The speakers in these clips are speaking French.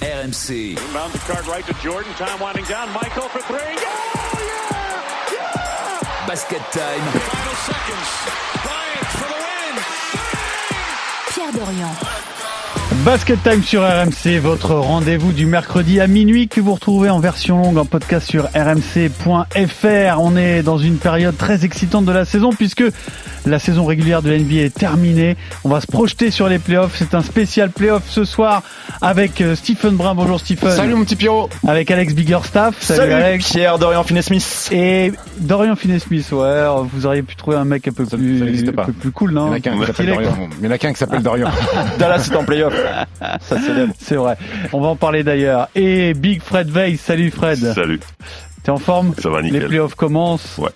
RMC. Inbound the card right to Jordan. Time winding down. Michael for three. Yeah! Yeah! Basket time. Final seconds. Bryant for the win. Pierre Dorian. Basket Time sur RMC, votre rendez-vous du mercredi à minuit que vous retrouvez en version longue en podcast sur rmc.fr. On est dans une période très excitante de la saison puisque la saison régulière de l'NBA est terminée. On va se projeter sur les playoffs. C'est un spécial playoff ce soir avec euh, Stephen Brun. Bonjour Stephen. Salut mon petit Pierrot. Avec Alex Biggerstaff. Salut, Alex. Pierre Dorian Finney-Smith. Et Dorian Finney-Smith, ouais, vous auriez pu trouver un mec un peu Ça- plus, ça n'existe pas. un peu plus cool, non Il y en a qu'un qui s'appelle. Dorian. Il y en a qu'un qui s'appelle Dorian. Dallas est en playoff. Ça célèbre. C'est vrai. On va en parler d'ailleurs. Et Big Fred Veil. Salut Fred. Salut, T'es en forme ça va Les nickel. playoffs commencent. Ouais.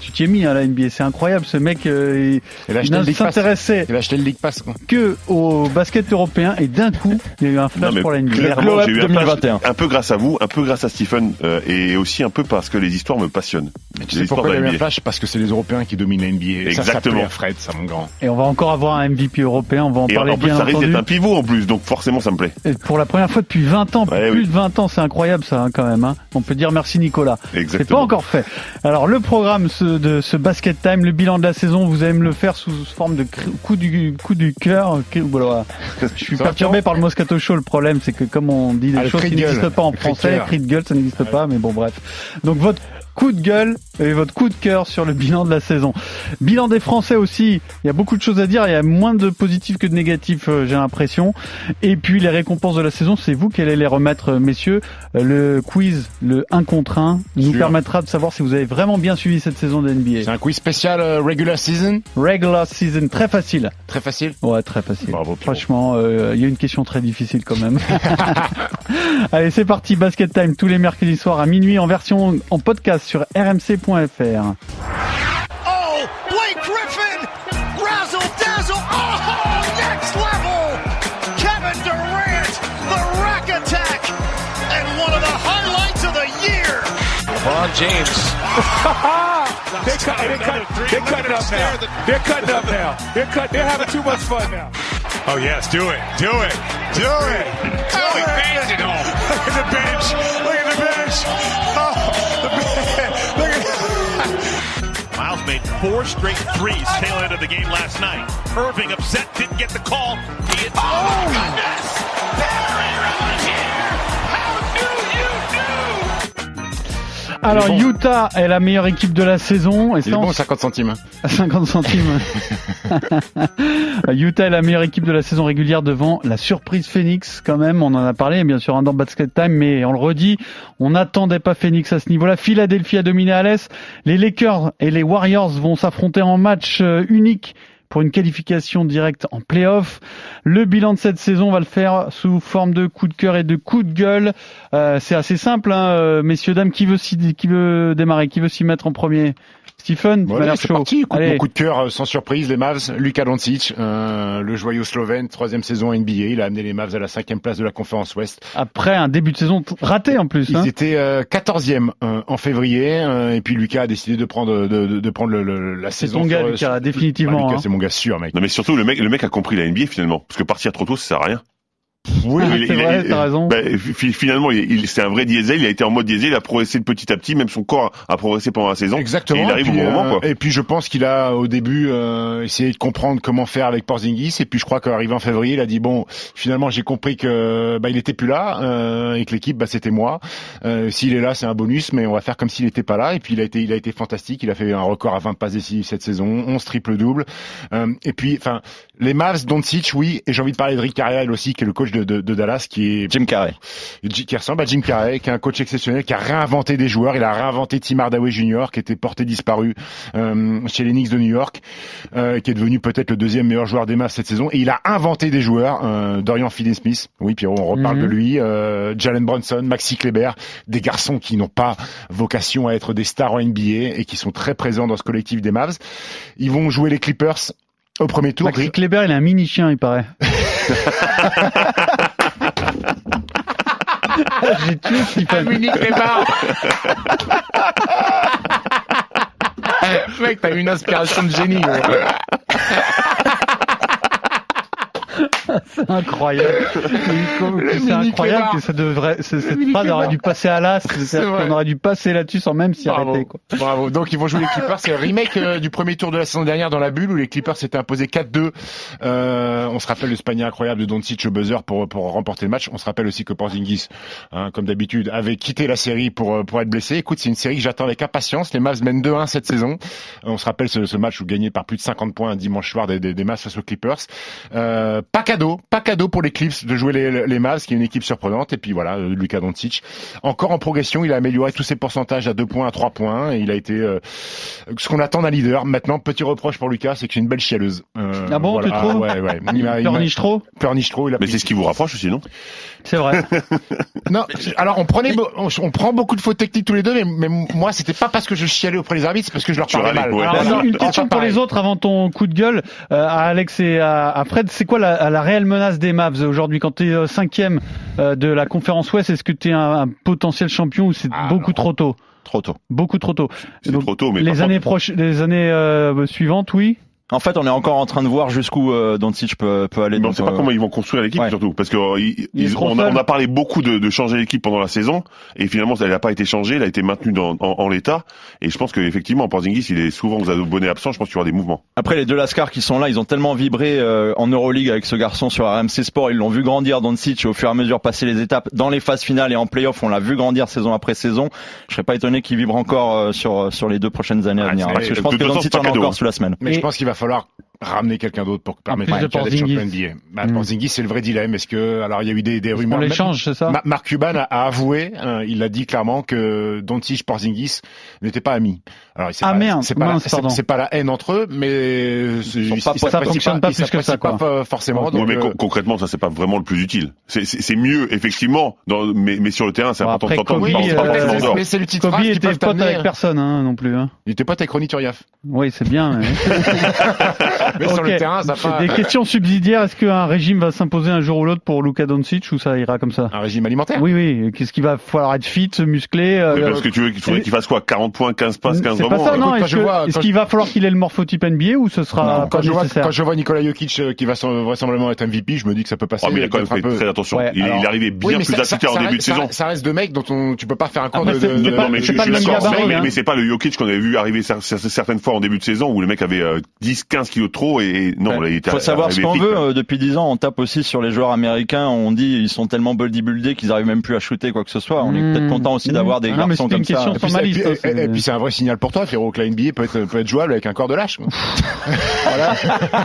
Tu t'y es mis à la NBA, c'est incroyable. Ce mec, euh, Il il, s'intéressait Il a acheté le League Pass. quoi. que au basket européen et d'un coup, il y a eu un flash Non, mais pour la NBA. clairement, Glow Up j'ai eu un, flash, 2021. un peu grâce à vous, un peu grâce à Stephen, euh, et aussi un peu parce que les histoires me passionnent. Tu Les sais histoires pourquoi il y a de eu un flash? Parce que c'est les Européens qui dominent la NBA. Ça, ça Exactement. plaît à Fred, ça mon grand. Et on va encore avoir un MVP européen. On va en Et parler en plus, bien ça risque d'être un pivot en plus, donc forcément, ça me plaît. Et Pour la première fois depuis 20 ans, Ouais, plus oui. de 20 ans, c'est incroyable ça hein, quand même. hein. On peut dire merci Nicolas. C'est pas Exactement. encore fait. Alors le programme ce- de ce basket time, le bilan de la saison, vous allez me le faire sous forme de coup du coup du cœur. Voilà. Je suis perturbé par le Moscato Show. Le problème, c'est que comme on dit des Ah, choses qui n'existent pas en Le français, cri de gueule, ça n'existe pas. Mais bon, bref. Donc votre coup de gueule et votre coup de cœur sur le bilan de la saison. Bilan des Français aussi. Il y a beaucoup de choses à dire. Il y a moins de positifs que de négatifs, euh, j'ai l'impression. Et puis les récompenses de la saison, c'est vous qui allez les remettre, euh, messieurs. Euh, Le quiz, le 1 contre 1, nous permettra de savoir si vous avez vraiment bien suivi cette saison de C'est un quiz spécial euh, regular season. Regular season, très facile. Très facile. Ouais, très facile. Bravo. Franchement, euh, il y a une question très difficile quand même. Allez, c'est parti, Basket Time tous les mercredis soirs à minuit en version en podcast sur rmc.fr. Oh, Blake Griffin! Razzle dazzle! Oh, next level! Kevin Durant, the rack attack, and one of the highlights of the year! LeBron James. they cut, they cut, they're cutting up now. They're cutting up now. They're cut. They're having too much fun now. Oh yes, do it, do it, do it. Oh, he bangs it home. Look at the bench. Look at the bench. Oh, the bench. Look at. Miles made four straight threes tail end of the game last night. Irving upset, didn't get the call. He hit, oh, oh my goodness! Alors, bon. Utah est la meilleure équipe de la saison. Et Il est bon, 50 centimes. à 50 centimes. Utah est la meilleure équipe de la saison régulière devant la surprise Phoenix quand même. On en a parlé bien sûr un dans Basket Time, mais on le redit, on n'attendait pas Phoenix à ce niveau-là. Philadelphie a dominé à l'Est. Les Lakers et les Warriors vont s'affronter en match euh, unique pour une qualification directe en playoff. Le bilan de cette saison, on va le faire sous forme de coup de cœur et de coup de gueule. Euh, c'est assez simple, hein, euh, messieurs, dames. Qui veut, qui veut démarrer Qui veut s'y mettre en premier? Stephen, l'air c'est chaud. parti. Coup, Allez. mon coup de cœur, euh, sans surprise, les Mavs. Luka Doncic, euh, le joyau slovène, troisième saison NBA. Il a amené les Mavs à la cinquième place de la conférence Ouest. Après un début de saison raté en plus. Ils Hein. étaient euh, 14e euh, en février, euh, et puis Lucas a décidé de prendre de, de, de prendre le, le- la C'est saison. ton gars, sur- Lucas, sur- définitivement. Bah, Lucas, hein. c'est mon gars sûr, mec. Non, mais surtout, le mec, le mec a compris la NBA finalement. Parce que partir trop tôt, ça sert à rien. Oui, Il- c'est vrai, t'as raison. fi- finalement, il, il- c'est un vrai diesel. Il a été en mode diesel. Il a progressé petit à petit. Même son corps a progressé pendant la saison. Exactement. Et il arrive puis, au bon moment, euh, quoi. Et puis je pense qu'il a au début euh, essayé de comprendre comment faire avec Porzingis. Et puis je crois qu'arrivé en février, il a dit bon, finalement j'ai compris que bah, il était plus là euh, et que l'équipe bah, c'était moi. Euh, s'il est là, c'est un bonus, mais on va faire comme s'il était pas là. Et puis il a été, il a été fantastique. Il a fait un record à 20 passes cette saison, 11 triple double. Euh, et puis enfin les Mavs, Doncic, oui. Et j'ai envie de parler de Rick Carlisle aussi, qui est le coach de, de, de Dallas, qui est Jim Carrey. qui ressemble à Jim Carrey, qui est un coach exceptionnel, qui a réinventé des joueurs. Il a réinventé Tim Hardaway Jr., qui était porté disparu euh, chez les Knicks de New York, euh, qui est devenu peut-être le deuxième meilleur joueur des Mavs cette saison. Et il a inventé des joueurs. Euh, Dorian Finney-Smith, oui Pierrot, on reparle Mhm. de lui. Euh, Jalen Brunson, Maxi Kleber, des garçons qui n'ont pas vocation à être des stars en NBA et qui sont très présents dans ce collectif des Mavs. Ils vont jouer les Clippers au premier tour. Maxi Kleber, il a un mini chien, il paraît. J'ai tué. Dominique Lébar. Mec, t'as une inspiration de génie. c'est incroyable. C'est incroyable que ça devrait, cette phrase aurait dû passer à l'as. On aurait dû passer là-dessus sans même s'y arrêter. Quoi. Bravo. Donc ils vont jouer les Clippers. C'est le remake euh, du premier tour de la saison dernière dans la bulle où les Clippers s'étaient imposés 4-2. Euh, on se rappelle le panier incroyable de Doncic au buzzer pour pour remporter le match. On se rappelle aussi que Porzingis, hein, comme d'habitude, avait quitté la série pour pour être blessé. Écoute, c'est une série que j'attends avec impatience. Les Mavs mènent 2-1 cette saison. On se rappelle ce, ce match où gagné par plus de 50 points un dimanche soir des, des, des Mavs face aux Clippers. Euh, pas cadeau, pas cadeau pour les Clips de jouer les, les Mavs, qui est une équipe surprenante. Et puis voilà, euh, Luka Doncic, encore en progression, il a amélioré tous ses pourcentages à 2 points, à 3 points. Et il a été euh, ce qu'on attend d'un leader. Maintenant, petit reproche pour Lucas, c'est que c'est une belle chialeuse. Euh, ah bon, voilà. tu trouves ouais, ouais. Il, il pleurniche trop Pleurniche trop. Mais c'est ce qui vous rapproche aussi, non? C'est vrai. non, alors on prenait, on, on, prend beaucoup de fautes techniques tous les deux, mais, mais moi c'était pas parce que je chialais auprès des arbitres, c'est parce que je leur parlais mal. Ouais. Alors, une question pour les autres avant ton coup de gueule euh, à Alex et à, à Fred. C'est quoi la, la, réelle menace des Mavs aujourd'hui quand tu es euh, cinquième euh, de la conférence Ouest Est-ce que tu es un, un, potentiel champion ou c'est ah, beaucoup non. trop tôt? Trop tôt. Beaucoup trop tôt. C'est trop tôt, mais les années proches, les années euh, suivantes, oui? En fait, on est encore en train de voir jusqu'où euh, Doncic peut, peut aller. Mais on ne sait pas euh... comment ils vont construire l'équipe ouais. surtout, parce que euh, ils, ils, on, a, on, a, parlé beaucoup de, de changer l'équipe pendant la saison, et finalement, elle n'a pas été changée, elle a été maintenue dans, en, en l'état. Et je pense qu'effectivement, Porzingis, il est souvent aux abonnés absents. Je pense qu'il y aura des mouvements. Après, les deux Lascars qui sont là, ils ont tellement vibré euh, en Euroleague avec ce garçon sur RMC Sport. Ils l'ont vu grandir Doncic au fur et à mesure passer les étapes dans les phases finales et en playoff. On l'a vu grandir saison après saison. Je serais pas étonné qu'il vibre encore euh, sur sur les deux prochaines années à venir. parce que je pense que Doncic en a encore sous la semaine. Mais je pense qu'il va falloir ramener quelqu'un d'autre pour permettre de d'être champion NBA. Bah, mm. Porzingis, c'est le vrai dilemme. Est-ce que, alors il y a eu des, des rumeurs. On l'échange, c'est ça? Mark Cuban a, a avoué, hein, il a dit clairement que Doncic Porzingis n'étaient pas amis. Alors, ah pas, merde, c'est pas, c'est pas la haine entre eux, mais pas, ça fonctionne pas, plus que ça, quoi. Pas forcément. Donc, ouais, mais euh... concrètement, ça c'est pas vraiment le plus utile. C'est mieux effectivement, dans, mais, mais sur le terrain, c'est important d'entendre. Oui, euh, mais c'est le titre Kobe était pote avec personne, hein, non plus. Hein. Il était pote avec Ronny Turiaf. Oui, c'est bien. mais sur le terrain, ça pas. Des questions subsidiaires. Est-ce qu'un régime va s'imposer un jour ou l'autre pour Luka Doncic ou ça ira comme ça Un régime alimentaire Oui, oui. Qu'est-ce qu'il va falloir être fit, musclé Parce que tu veux qu'il fasse quoi 40 points, 15 passes, 15 rebonds. C'est pas ça, non. Est-ce qu'il va falloir qu'il ait le morphotype NBA ou ce sera non, quand, je vois, quand je vois Nikola Jokic euh, qui va vraisemblablement être MVP, je me dis que ça peut passer. Oh, mais il a quand même fait peu... très attention. Ouais, il, alors... il est arrivé bien oui, plus affûté en début de saison. Ça reste deux mecs dont on, tu peux pas faire un compte de, de, Non, mais je suis d'accord. Mais c'est pas le Jokic qu'on avait vu arriver certaines fois en début de saison où le mec avait 10, 15 kilos de trop et non, il était Faut savoir ce qu'on veut. Depuis 10 ans, on tape aussi sur les joueurs américains. On dit ils sont tellement bodybuildés qu'ils arrivent même plus à shooter quoi que ce soit. On est peut-être content aussi d'avoir des garçons comme ça. Et puis c'est un vrai signal pour toi, Féro, que la NBA peut être jouable avec un corps de lâche. voilà.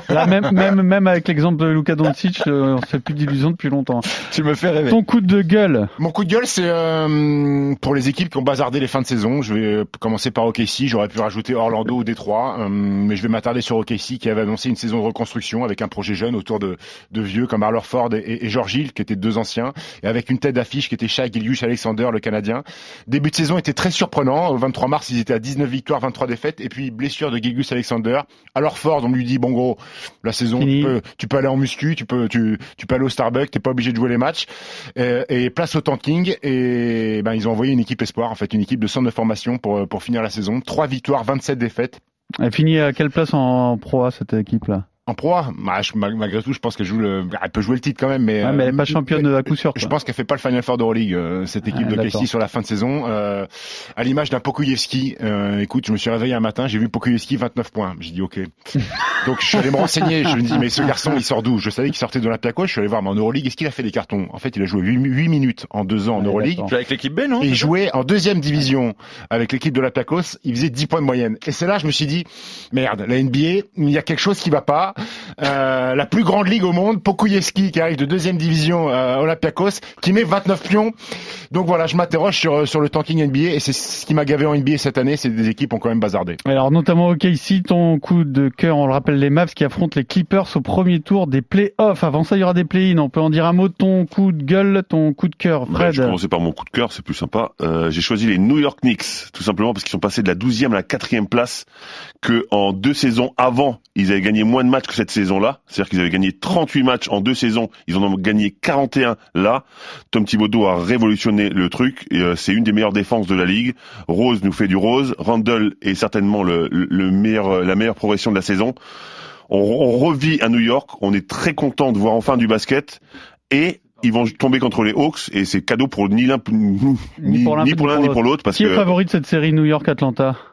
Là, même, même, même avec l'exemple de Luka Doncic, euh, on fait plus d'illusions depuis longtemps. Tu me fais rêver. Ton coup de gueule. Mon coup de gueule, c'est euh, pour les équipes qui ont bazardé les fins de saison. Je vais commencer par OKC. J'aurais pu rajouter Orlando ou Détroit, euh, mais je vais m'attarder sur OKC qui avait annoncé une saison de reconstruction avec un projet jeune autour de, de vieux comme Arlor Ford et, et George Hill, qui étaient deux anciens, et avec une tête d'affiche qui était Shai Gilgius Alexander, le Canadien. Début de saison était très surprenant. Au 23 mars, ils étaient à 19 victoires, 23 défaites, et puis blessure de Gilgius Alexander. Alors Ford, on lui dit bon gros, la saison, tu peux, tu peux, aller en muscu, tu peux, tu, tu peux aller au Starbucks, t'es pas obligé de jouer les matchs. Et, et, place au tanking. Et ben ils ont envoyé une équipe espoir, en fait, une équipe de centre de formation pour pour finir la saison. Trois victoires, 27 défaites. Elle finit à quelle place en pro cette équipe là en proie, bah, je, malgré tout, je pense qu'elle joue le, elle peut jouer le titre quand même, mais, ouais, mais elle est pas championne à coup sûr. Je pense qu'elle fait pas le Final Four d'Euroleague euh, cette équipe ah, de Casey sur la fin de saison. Euh, à l'image d'un Pokuyevski, euh, écoute, je me suis réveillé un matin, j'ai vu Pokuyevski 29 points. J'ai dit ok. Donc je suis allé me renseigner. Je me dis mais ce garçon, il sort d'où? Je savais qu'il sortait de l'Olympiakos. Je suis allé voir, mais en Euroleague, est-ce qu'il a fait des cartons? En fait, il a joué 8, 8 minutes en deux ans en Euroleague. Avec l'équipe B, non? Et il jouait en deuxième division avec l'équipe de l'Olympiakos. Il faisait 10 points de moyenne. Et c'est là, je me suis dit merde, la NBA, il y a quelque chose qui va pas. Euh, euh, la plus grande ligue au monde, Pokuyevski qui arrive de deuxième division euh, Olympiakos, qui met 29 pions. Donc voilà, je m'interroge sur euh, sur le tanking NBA et c'est ce qui m'a gavé en NBA cette année, c'est des équipes ont quand même bazardé. Alors notamment OK ici ton coup de cœur, on le rappelle les Mavs qui affrontent les Clippers au premier tour des playoffs. Avant ça, il y aura des play-ins. On peut en dire un mot de ton coup de gueule, ton coup de cœur, Fred. Ouais, je vais commencer par mon coup de cœur, c'est plus sympa. Euh, j'ai choisi les New York Knicks, tout simplement parce qu'ils sont passés de la 12e à la 4e place que en deux saisons avant, ils avaient gagné moins de matchs que cette saison-là. C'est-à-dire qu'ils avaient gagné 38 matchs en deux saisons, ils en ont gagné 41 là. Tom Thibodeau a révolutionné le truc, et euh, c'est une des meilleures défenses de la ligue. Rose nous fait du rose, Randall est certainement le, le meilleur, la meilleure progression de la saison on, on revit à New York, on est très content de voir enfin du basket et ils vont tomber contre les Hawks et c'est cadeau pour ni l'un ni, ni pour l'un, ni l'autre parce Qui est que favori de cette série New York-Atlanta? Hmm.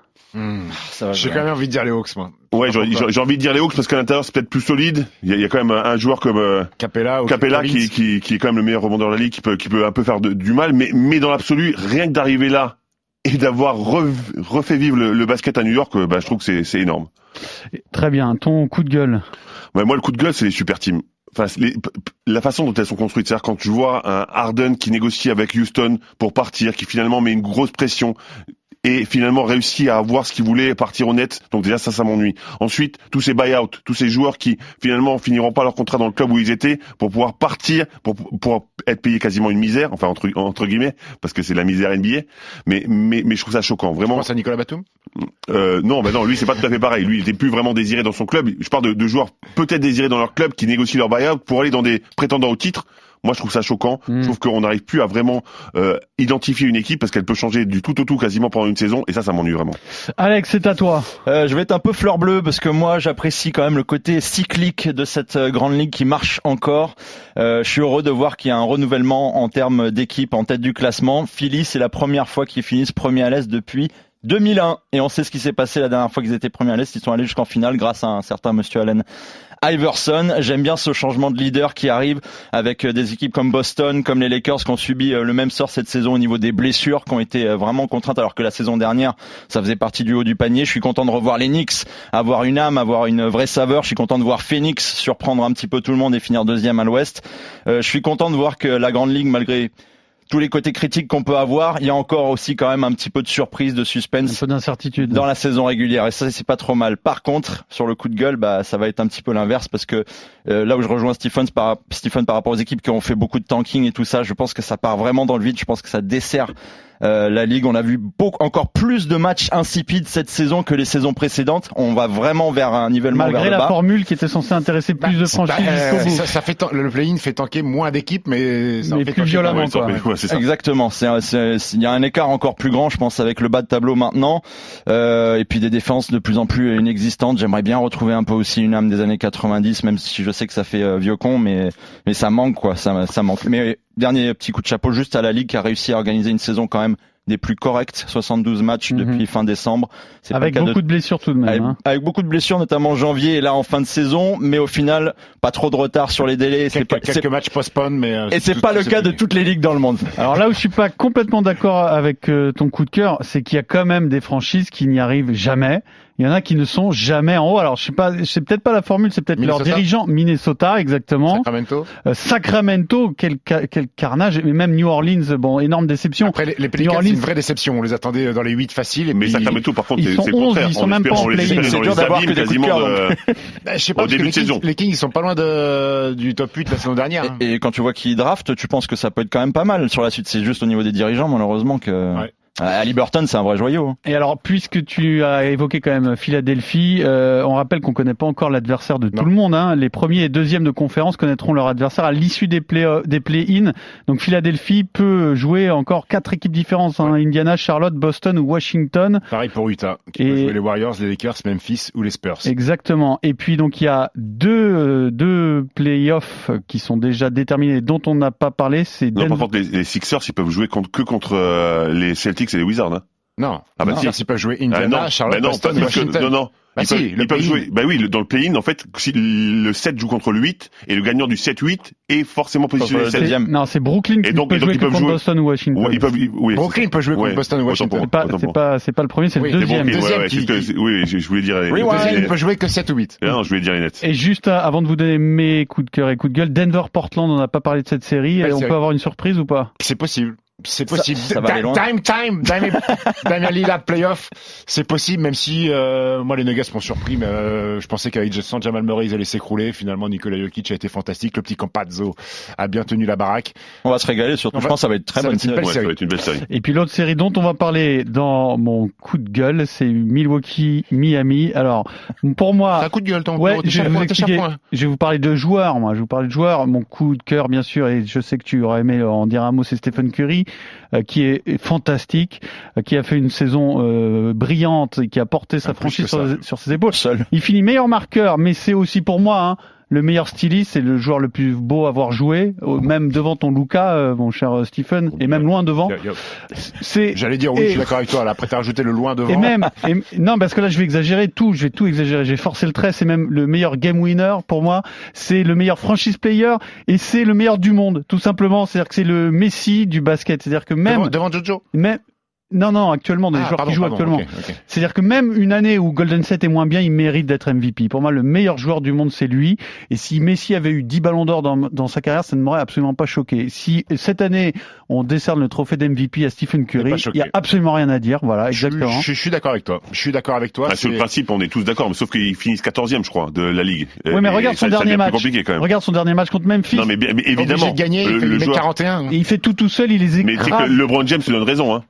Ça va J'ai quand même envie de dire les Hawks, moi. ouais j'ai envie de dire les Hawks parce qu'à l'intérieur c'est peut-être plus solide. Il y a, il y a quand même un, joueur comme euh, Capella, ou Capella qui, qui, qui est quand même le meilleur rebondeur de la ligue, qui peut, qui peut un peu faire de- du mal, mais, mais dans l'absolu, rien que d'arriver là et d'avoir re- refait vivre le, le basket à New York, euh, bah, je trouve que c'est énorme. Très bien, ton coup de gueule. Ouais, moi, le coup de gueule, c'est les super teams. Enfin, les- la façon dont elles sont construites, c'est-à-dire quand tu vois un Harden qui négocie avec Houston pour partir, qui finalement met une grosse pression et finalement réussit à avoir ce qu'il voulait, partir honnête. Donc déjà ça, ça m'ennuie. Ensuite, tous ces buyouts, tous ces joueurs qui finalement finiront pas leur contrat dans le club où ils étaient pour pouvoir partir, pour, pour être payés quasiment une misère, enfin entre, entre guillemets, parce que c'est la misère NBA. Mais, mais, mais je trouve ça choquant, vraiment. pense à Nicolas Batum? Euh, non, bah non, lui c'est pas tout à fait pareil. Lui, il était plus vraiment désiré dans son club. Je parle de, de joueurs peut-être désirés dans leur club qui négocient leur buyout pour aller dans des prétendants au titre. Moi, je trouve ça choquant. Je trouve qu'on n'arrive plus à vraiment euh, identifier une équipe parce qu'elle peut changer du tout au tout quasiment pendant une saison. Et ça, ça m'ennuie vraiment. Alex, c'est à toi. Euh, je vais être un peu fleur bleue parce que moi j'apprécie quand même le côté cyclique de cette euh, grande ligue qui marche encore. Euh, je suis heureux de voir qu'il y a un renouvellement en termes d'équipe en tête du classement. Philly, c'est la première fois qu'ils finissent premier à l'Est depuis 2001 et on sait ce qui s'est passé la dernière fois qu'ils étaient premiers à l'Est. Ils sont allés jusqu'en finale grâce à un certain Monsieur Allen Iverson. J'aime bien ce changement de leader qui arrive avec euh, des équipes comme Boston, comme les Lakers qui ont subi euh, le même sort cette saison au niveau des blessures, qui ont été euh, vraiment contraintes alors que la saison dernière, ça faisait partie du haut du panier. Je suis content de revoir les Knicks, avoir une âme, avoir une vraie saveur. Je suis content de voir Phoenix surprendre un petit peu tout le monde et finir deuxième à l'ouest. Je suis content de voir que la Grande Ligue, malgré tous les côtés critiques qu'on peut avoir, il y a encore aussi quand même un petit peu de surprise, de Un suspense peu d'incertitude. dans la saison régulière et ça c'est pas trop mal. Par contre, sur le coup de gueule, bah ça va être un petit peu l'inverse parce que euh, là où je rejoins Stephen par Stephen par rapport aux équipes qui ont fait beaucoup de tanking et tout ça, je pense que ça part vraiment dans le vide. Je pense que ça dessert euh, la ligue. On a vu beaucoup, encore plus de matchs insipides cette saison que les saisons précédentes. On va vraiment vers un nivellement vers Malgré le la formule qui était censée intéresser plus de Bah, franchises euh, jusqu'au bout. ça, ça fait le play-in fait tanker moins d'équipes, mais ça en Mais fait plus violemment, quoi. ouais, ça. Exactement. Il y a un écart encore plus grand, je pense, avec le bas de tableau maintenant, Euh, et puis des défenses de plus en plus inexistantes. J'aimerais bien retrouver un peu aussi une âme des années 90, même si je sais que ça fait euh, vieux con, mais mais ça manque quoi, ça ça manque. Mais dernier petit coup de chapeau juste à la ligue qui a réussi à organiser une saison quand même des plus correctes, 72 matchs Mhm. depuis fin décembre. C'est pas Avec le cas de beaucoup de blessures tout de même. avec, hein. avec beaucoup de blessures, notamment en janvier et là en fin de saison, mais au final, pas trop de retard sur les délais. C'est Quelques, pas, quelques matchs postpone, mais euh, et c'est pas le cas de toutes les ligues dans le monde. Alors là où je suis pas complètement d'accord avec euh, ton coup de cœur, c'est qu'il y a quand même des franchises qui n'y arrivent jamais. Il y en a qui ne sont jamais en haut. Alors je sais pas, c'est peut-être pas la formule, c'est peut-être leur dirigeant. Minnesota, exactement. Sacramento. Euh, Sacramento, quel, ca- quel carnage. Et même New Orleans, bon, énorme déception. Après, les, les Pelicans, New c'est une Orleans- vraie déception. On les attendait dans les 8 faciles. Et Mais Sacramento, par contre, ils c'est sont c'est le 11, contraire. ils sont On même pas en play-in. C'est dur d'avoir que des coups de quasiment cœur, Bah, je sais pas, Au début de Kings, saison. les Kings, ils sont pas loin de, du top 8 la saison dernière. hein. Et, et quand tu vois qui draft, tu penses que ça peut être quand même pas mal sur la suite. C'est juste au niveau des dirigeants, malheureusement, que Ouais. Euh, Ali Burton, c'est un vrai joyau. hein. Et alors, puisque tu as évoqué quand même Philadelphie, euh, on rappelle qu'on connaît pas encore l'adversaire de Non. tout le monde. Hein. Les premiers et deuxièmes de conférence connaîtront leur adversaire à l'issue des play des play-in. Donc Philadelphie peut jouer encore quatre équipes différentes hein. Indiana, Charlotte, Boston ou Washington. Pareil pour Utah, qui Et- peut jouer les Warriors, les Lakers, Memphis ou les Spurs. Exactement. Et puis donc il y a deux euh, deux playoffs qui sont déjà déterminés, dont on n'a pas parlé. C'est Non, Denver- par contre, les, les Sixers, ils peuvent jouer contre, que contre euh, les Celtics et les Wizards. Hein. Non, Ah bah non, si. ils peuvent jouer Ah, Indiana, non, Charlotte, bah non, Boston, que- Washington. non, non. Bah ils si, peuvent, ils peuvent jouer. Bah oui, le- dans le play-in, en fait, si le 7 joue contre le 8 et le gagnant du 7-8 est forcément positionné le 7. deuxième. Non, c'est Brooklyn qui Et donc- peut et donc jouer ils que peuvent contre jouer- Boston ou Washington. Ouais, ils peuvent, oui, Brooklyn peut jouer contre ouais, Boston ou Washington. C'est pas, c'est pas, c'est pas le premier, c'est Oui, le c'est C'est deuxième. Brooklyn, ouais, Deuxième ouais, qui- c'est ce que- c'est- oui, je, je voulais dire. les- ne peut jouer que 7 ou 8. Ah non, je voulais dire les nets. Et juste à- avant de vous donner mes coups de cœur et coups de gueule, Denver-Portland, on n'a pas parlé de cette série. On peut avoir une surprise ou pas? C'est possible. C'est possible. ça va aller loin. time, time, Damien, Damien Lillard playoff. C'est possible, même si euh, moi les Nuggets m'ont surpris, mais euh, je pensais qu'avec sans Jamal Murray ils allaient s'écrouler. Finalement, Nikola Jokic a été fantastique. Le petit Campazzo a bien tenu la baraque. On va se régaler, surtout. Je pense que ça va être très ça bonne série. Ouais, ça va être une belle série. Et puis l'autre série dont on va parler dans mon coup de gueule, c'est Milwaukee-Miami. Alors, pour C'est moi, un coup de gueule, ton ouais, je vais, vous expliquer. je vais vous parler de joueurs, moi. Je vais vous parler de joueurs. Mon coup de cœur, bien sûr, et je sais que tu aurais aimé en dire un mot, c'est Stephen Curry. Euh, qui est fantastique, euh, qui a fait une saison euh, brillante et qui a porté sa franchise sur, ses épaules. Seul. Il finit meilleur marqueur, mais c'est aussi pour moi hein, le meilleur styliste, c'est le joueur le plus beau à avoir joué, même devant ton Luca, euh, mon cher euh, Stephen, et même loin devant. C'est J'allais dire oui, Et- je suis d'accord avec toi. Là, après, t'as rajouté le loin devant. et même, et- non, parce que là, je vais exagérer tout, je vais tout exagérer. J'ai forcé le trait, c'est même le meilleur game winner pour moi, c'est le meilleur franchise player et c'est le meilleur du monde, tout simplement. C'est-à-dire que c'est le Messi du basket. C'est-à-dire que même, devant, devant Jojo. même, non, non, actuellement, des Ah, joueurs pardon, qui jouent pardon, actuellement. C'est-à-dire que même une année où Golden State est moins bien, il mérite d'être MVP. Pour moi, le meilleur joueur du monde, c'est lui. Et si Messi avait eu 10 ballons d'or dans, dans sa carrière, ça ne m'aurait absolument pas choqué. Si cette année, on décerne le trophée d'MVP à Stephen Curry, il choqué. y a absolument rien à dire. Voilà, Je, exactement. je- je suis d'accord avec toi. Je suis d'accord avec toi. Ah, sur le principe, on est tous d'accord, mais sauf qu'ils finissent 14e, je crois, de la Ligue. Oui, mais Et regarde ça- son ça dernier plus match. compliqué quand même. Regarde son dernier match contre Memphis. Non, mais, bien- mais évidemment, de gagner, le, il fait le il met joueur. 41. Et il fait tout tout seul, il les Mais écrase. que LeBron James te donne raison, hein.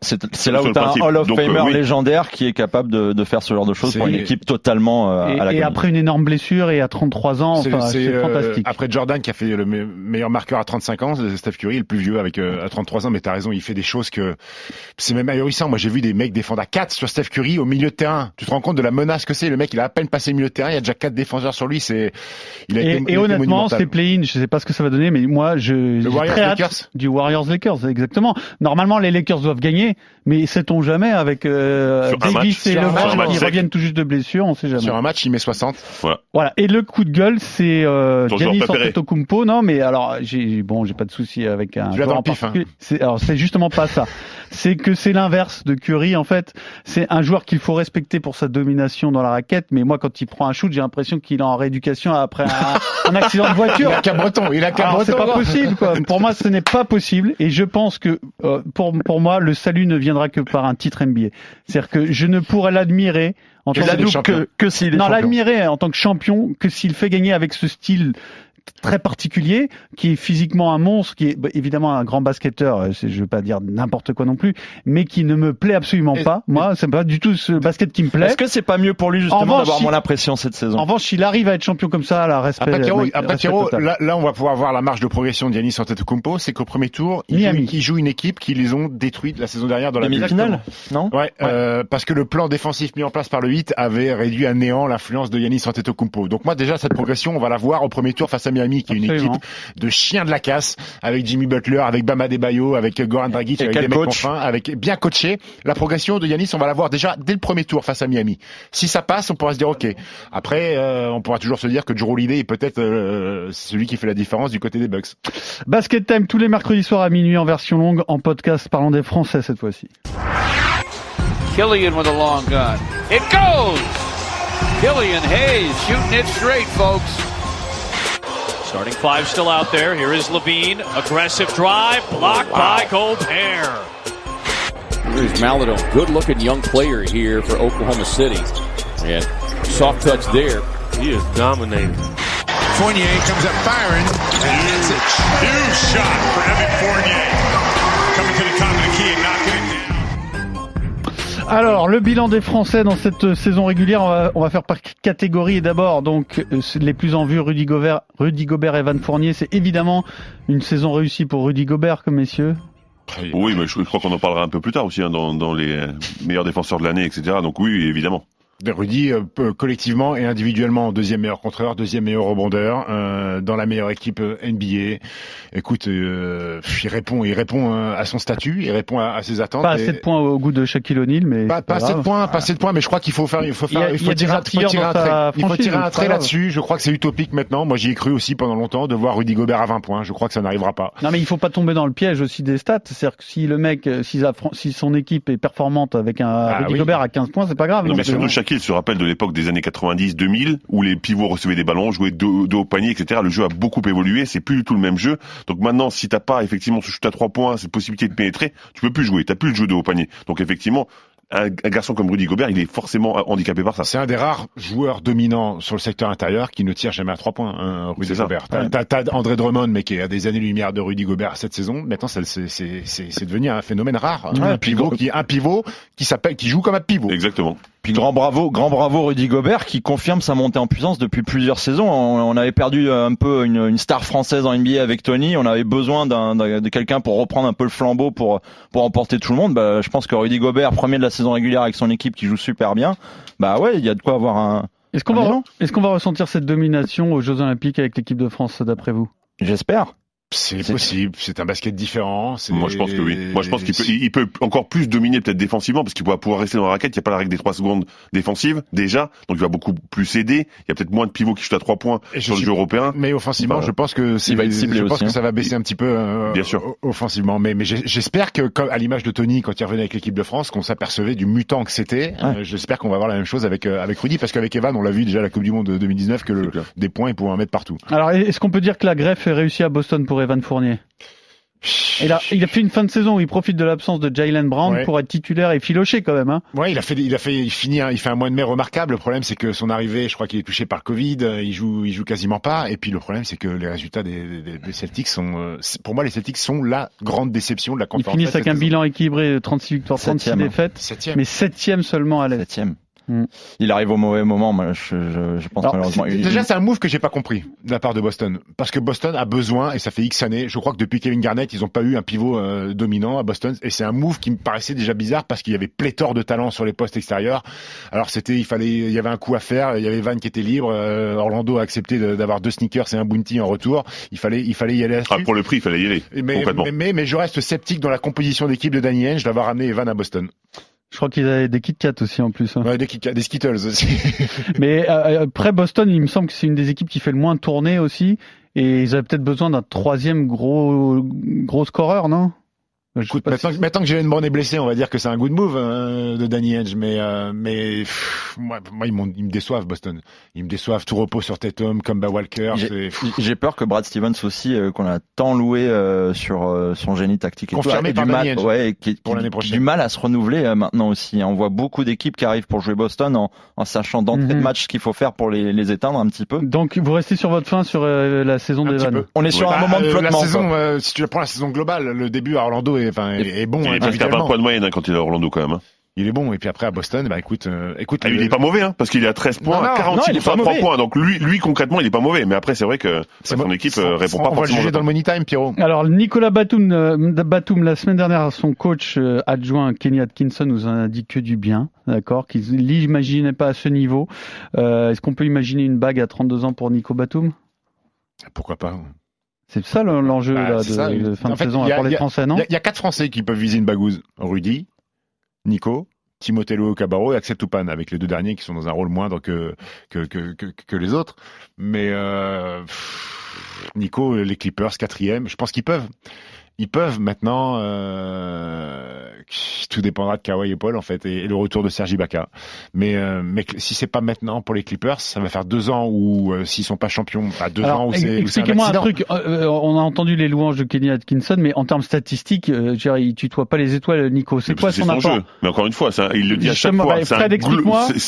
C'est là où le t'as un. Hall of Donc, euh, Famer oui. légendaire qui est capable de, de faire ce genre de choses pour une C'est- équipe totalement euh, Et, à la et après une énorme blessure et à 33 ans, C'est- enfin, c'est, c'est euh, fantastique. après Jordan qui a fait le me- meilleur marqueur à 35 ans, c'est Steph Curry, le plus vieux avec euh, à 33 ans. Mais t'as raison, il fait des choses que c'est même ahurissant. Moi, j'ai vu des mecs défendre à 4 sur Steph Curry au milieu de terrain. Tu te rends compte de la menace que c'est? Le mec, il a à peine passé le milieu de terrain, il y a déjà quatre défenseurs sur lui. C'est il a Et, été, et honnêtement, monumental. ces play-in, je sais pas ce que ça va donner, mais moi, je j'ai Warriors très hâte Lakers? du Warriors Lakers, exactement. Normalement, les Lakers doivent gagner, mais sait-on jamais avec euh, Davis et match qui reviennent tout juste de blessure, on sait jamais. Sur un match, il met 60. Voilà. Et le coup de gueule, c'est euh, Giannis. Antetokounmpo. Non, mais alors, j'ai bon, j'ai pas de souci avec un joueur en pif, hein. particulier. C'est alors, c'est justement pas ça. C'est que c'est l'inverse de Curry. En fait, c'est un joueur qu'il faut respecter pour sa domination dans la raquette. Mais moi, quand il prend un shoot, j'ai l'impression qu'il est en rééducation après un, un accident de Il voiture. a qu'un breton, il a qu'un Alors, c'est breton. pas possible, quoi. Pour moi, ce n'est pas possible. Et je pense que, euh, pour, pour moi, le salut ne viendra que par un titre NBA. C'est-à-dire que je ne pourrais l'admirer en tant que que, s'il est non, l'admirer en tant que champion que s'il fait gagner avec ce style très particulier, qui est physiquement un monstre, qui est bah, évidemment un grand basketteur, euh, je veux pas dire n'importe quoi non plus, mais qui ne me plaît absolument Et- pas. Moi, c'est pas du tout ce basket qui me plaît. Est-ce que c'est pas mieux pour lui En justement d'avoir si- moins la pression cette En saison revanche, s'il arrive à être champion comme ça, la respect. Après respect total. là, là, on va pouvoir voir la marge de progression d'Yannis Antetokounmpo. C'est qu'au premier tour, il joue, il joue une équipe qui les ont détruites la saison dernière dans la Demi-finale, non? Ouais, Euh, parce que le plan défensif mis en place par le 8 avait réduit à néant l'influence de Yanis Antetokounmpo. Donc moi déjà cette progression, on va la voir au premier tour face à Miami qui est une Absolument. équipe de chiens de la casse avec Jimmy Butler, avec Bama Debayo, avec Goran Dragic, avec quel des mecs coach confins, avec bien coaché. La progression de Yanis, on va la voir déjà dès le premier tour face à Miami. Si ça passe, on pourra se dire OK. Après euh, on pourra toujours se dire que Drew Holiday est peut-être euh, celui qui fait la différence du côté des Bucks. Basket Time tous les mercredis soirs à minuit en version longue, en podcast parlant des Français cette fois-ci. Killian with a long gun. It goes! Killian Hayes shooting it straight, folks. Starting five still out there. Here is Levine. Aggressive drive. Blocked by Gobert. Here's Maladon. Good looking young player here for Oklahoma City. And soft touch there. He is dominating. Fournier comes up firing, and hits it. Huge shot for Evan Fournier. Alors, le bilan des Français dans cette euh, saison régulière, on va, on va faire par catégorie. Et d'abord, donc, euh, c'est les plus en vue, Rudy Gobert, Rudy Gobert et Evan Fournier. C'est évidemment une saison réussie pour Rudy Gobert, comme messieurs. Oui, mais je, je crois qu'on en parlera un peu plus tard aussi, hein, dans, dans les meilleurs défenseurs de l'année, etc. Donc oui, évidemment. Rudy, euh, collectivement et individuellement, deuxième meilleur contreur, deuxième meilleur rebondeur, euh, dans la meilleure équipe euh, NBA. Écoute, euh, il répond, il répond euh, à son statut, il répond à, à ses attentes. Pas et- assez de points au goût de Shaquille O'Neal, mais Pas, pas pas assez de grave. points, pas assez de points, mais je crois qu'il faut faire, il faut faire, il faut tirer, un- trait, il faut tirer un trait là-dessus. Je crois que c'est utopique maintenant. Moi, j'y ai cru aussi pendant longtemps de voir Rudy Gobert à 20 points. Je crois que ça n'arrivera pas. Non, mais il faut pas tomber dans le piège aussi des stats. C'est-à-dire que si le mec, si, son équipe est performante avec un Ah Rudy. Gobert à 15 points, c'est pas grave. Shaquille se rappelle de l'époque des années 90-2000, où les pivots recevaient des ballons, jouaient dos, dos au panier, etc. Le jeu a beaucoup évolué, c'est plus du tout le même jeu. Donc maintenant, si t'as pas effectivement ce shoot à trois points, cette possibilité de pénétrer, tu peux plus jouer, t'as plus le jeu de haut panier. Donc effectivement, un, un garçon comme Rudy Gobert, il est forcément handicapé par ça. C'est un des rares joueurs dominants sur le secteur intérieur qui ne tire jamais à trois points, hein, Rudy. Gobert. T'as, André Drummond, mais qui est à des années-lumière de Rudy Gobert cette saison. Maintenant, c'est, c'est, c'est, c'est- c'est devenu un phénomène rare. Ouais, un pivot qui, un pivot qui s'appelle, qui joue comme un pivot. Exactement. Puis grand bravo, grand bravo Rudy Gobert qui confirme sa montée en puissance depuis plusieurs saisons. On, on avait perdu un peu une, une star française en NBA avec Tony. On avait besoin d'un, d'un- de quelqu'un pour reprendre un peu le flambeau pour pour emporter tout le monde. Bah, je pense que Rudy Gobert, premier de la saison régulière avec son équipe qui joue super bien. Bah ouais, il y a de quoi avoir un. Est-ce qu'on va, est-ce qu'on va ressentir cette domination aux Jeux Olympiques avec l'équipe de France, d'après vous? J'espère. C'est possible. C'est un basket différent. Moi, je pense que oui. Moi, je pense qu'il peut, il peut encore plus dominer peut-être défensivement parce qu'il va pouvoir rester dans la raquette. Il n'y a pas la règle des trois secondes défensives déjà, donc il va beaucoup plus aider. Il y a peut-être moins de pivots qui chutent à trois points Et je sur le suis- jeu européen. Mais offensivement, Bah, je pense que il va être ciblé je pense que hein. ça va baisser un petit peu euh, Bien sûr. offensivement. Mais, mais j'espère que, comme à l'image de Tony quand il revenait avec l'équipe de France, qu'on s'apercevait du mutant que c'était. Euh, j'espère qu'on va avoir la même chose avec euh, avec Rudy, parce qu'avec Evan, on l'a vu déjà à la Coupe du Monde de 2019 que le, des points, il pouvait en mettre partout. Alors, est-ce qu'on peut dire que la greffe est réussie à Boston pour Evan Fournier il a, il a fait une fin de saison où il profite de l'absence de Jalen Brown Ouais. pour être titulaire et filoché quand même. Hein. Ouais, il a fait, il a fait, il finit, un- il fait un mois de mai remarquable. Le problème, c'est que son arrivée, je crois qu'il est touché par Covid. euh, Il joue, il joue quasiment pas. Et puis le problème, c'est que les résultats des, des, des Celtics sont, euh, pour moi, les Celtics sont la grande déception de la Ils conférence. finissent Est avec un bilan équilibré de 36 victoires, 36 Septième. défaites, Septième. mais septième seulement à l'Est. Septième. Hmm. Il arrive au mauvais moment. Moi, je, je, je pense Alors, malheureusement. déjà, c'est un move que j'ai pas compris de la part de Boston, parce que Boston a besoin, et ça fait X années. Je crois que depuis Kevin Garnett, ils ont pas eu un pivot euh, dominant à Boston, et c'est un move qui me paraissait déjà bizarre parce qu'il y avait pléthore de talents sur les postes extérieurs. Alors c'était, il fallait, il y avait un coup à faire. Il y avait Van qui était libre. euh, Orlando a accepté de- d'avoir deux sneakers et un bounty en retour. Il fallait, il fallait y aller Ah, pour le prix, il fallait y aller. mais, complètement. mais, mais, mais je reste sceptique dans la composition d'équipe de Danny Ainge d'avoir amené Evan à Boston. Je crois qu'ils avaient des Kit Kat aussi en plus. hein. Ouais, des, Kit- des Skittles aussi. Mais euh, après Boston, il me semble que c'est une des équipes qui fait le moins tourner aussi. Et ils avaient peut-être besoin d'un troisième gros gros scoreur, non? Écoute, maintenant, si- maintenant que Jalen Brown est blessé, on va dire que c'est un good move euh, de Danny Ainge, mais euh, mais pff, moi, moi ils, me déçoivent Boston. Ils me déçoivent. Tout repos sur Tatum, comme Walker. J'ai- peur que Brad Stevens aussi, euh, qu'on a tant loué euh, sur euh, son génie tactique et tout, Confirmé ait par du Danny mal, ouais, qui, pour l'année prochaine. du mal à se renouveler euh, maintenant aussi. On voit beaucoup d'équipes qui arrivent pour jouer Boston en, en sachant d'entrée de Mhm. match ce qu'il faut faire pour les, les éteindre un petit peu. Donc vous restez sur votre fin sur euh, la saison peu. On est sur Bah, un moment de flottement. La saison, euh, si tu prends la saison globale, le début à Orlando est, enfin, est, est bon. Il hein, est presque à 20 individuellement. points de moyenne hein, quand il est à Orlando quand même. hein. Il est bon. Et puis après à Boston, bah écoute, euh, écoute. Ah, il est pas mauvais, hein, parce qu'il est à 13 points, Non, non, à 46 non, il est pas à 3 mauvais. points. Donc lui, lui concrètement, il est pas mauvais. Mais après, c'est vrai que son bon. équipe On- euh, répond on pas va le juger dans le money time, Pierrot. Alors Nicolas Batum, euh, Batum la semaine dernière, son coach euh, adjoint Kenny Atkinson nous en a dit que du bien, d'accord, qu'il l'imaginait pas à ce niveau. Euh, Est-ce qu'on peut imaginer une bague à 32 ans pour Nico Batum? Pourquoi pas C'est ça le- l'enjeu Bah, de, ça. de fin En de fait, saison a- pour les Français, non Il y, a- il y a quatre Français qui peuvent viser une bagouze. Rudy, Nico, Timothée Lou Cabarro et Axel Toupane, avec les deux derniers qui sont dans un rôle moindre que, que, que, que, que les autres. Mais euh, pff, Nico, les Clippers, quatrième, je pense qu'ils peuvent. Ils peuvent maintenant. Euh, tout dépendra de Kawhi et Paul en fait et, et le retour de Sergi Ibaka. Mais euh, mais si c'est pas maintenant pour les Clippers, ça va faire deux ans où euh, s'ils sont pas champions, pas deux Alors, ans où c'est expliquez-moi un, truc. euh, euh, on a entendu les louanges de Kenny Atkinson, mais en termes statistiques, euh, je dire, il tutoie pas les étoiles, Nico. C'est quoi son apport jeu. Mais encore une fois, ça, il le dit à chaque fois. bah, c'est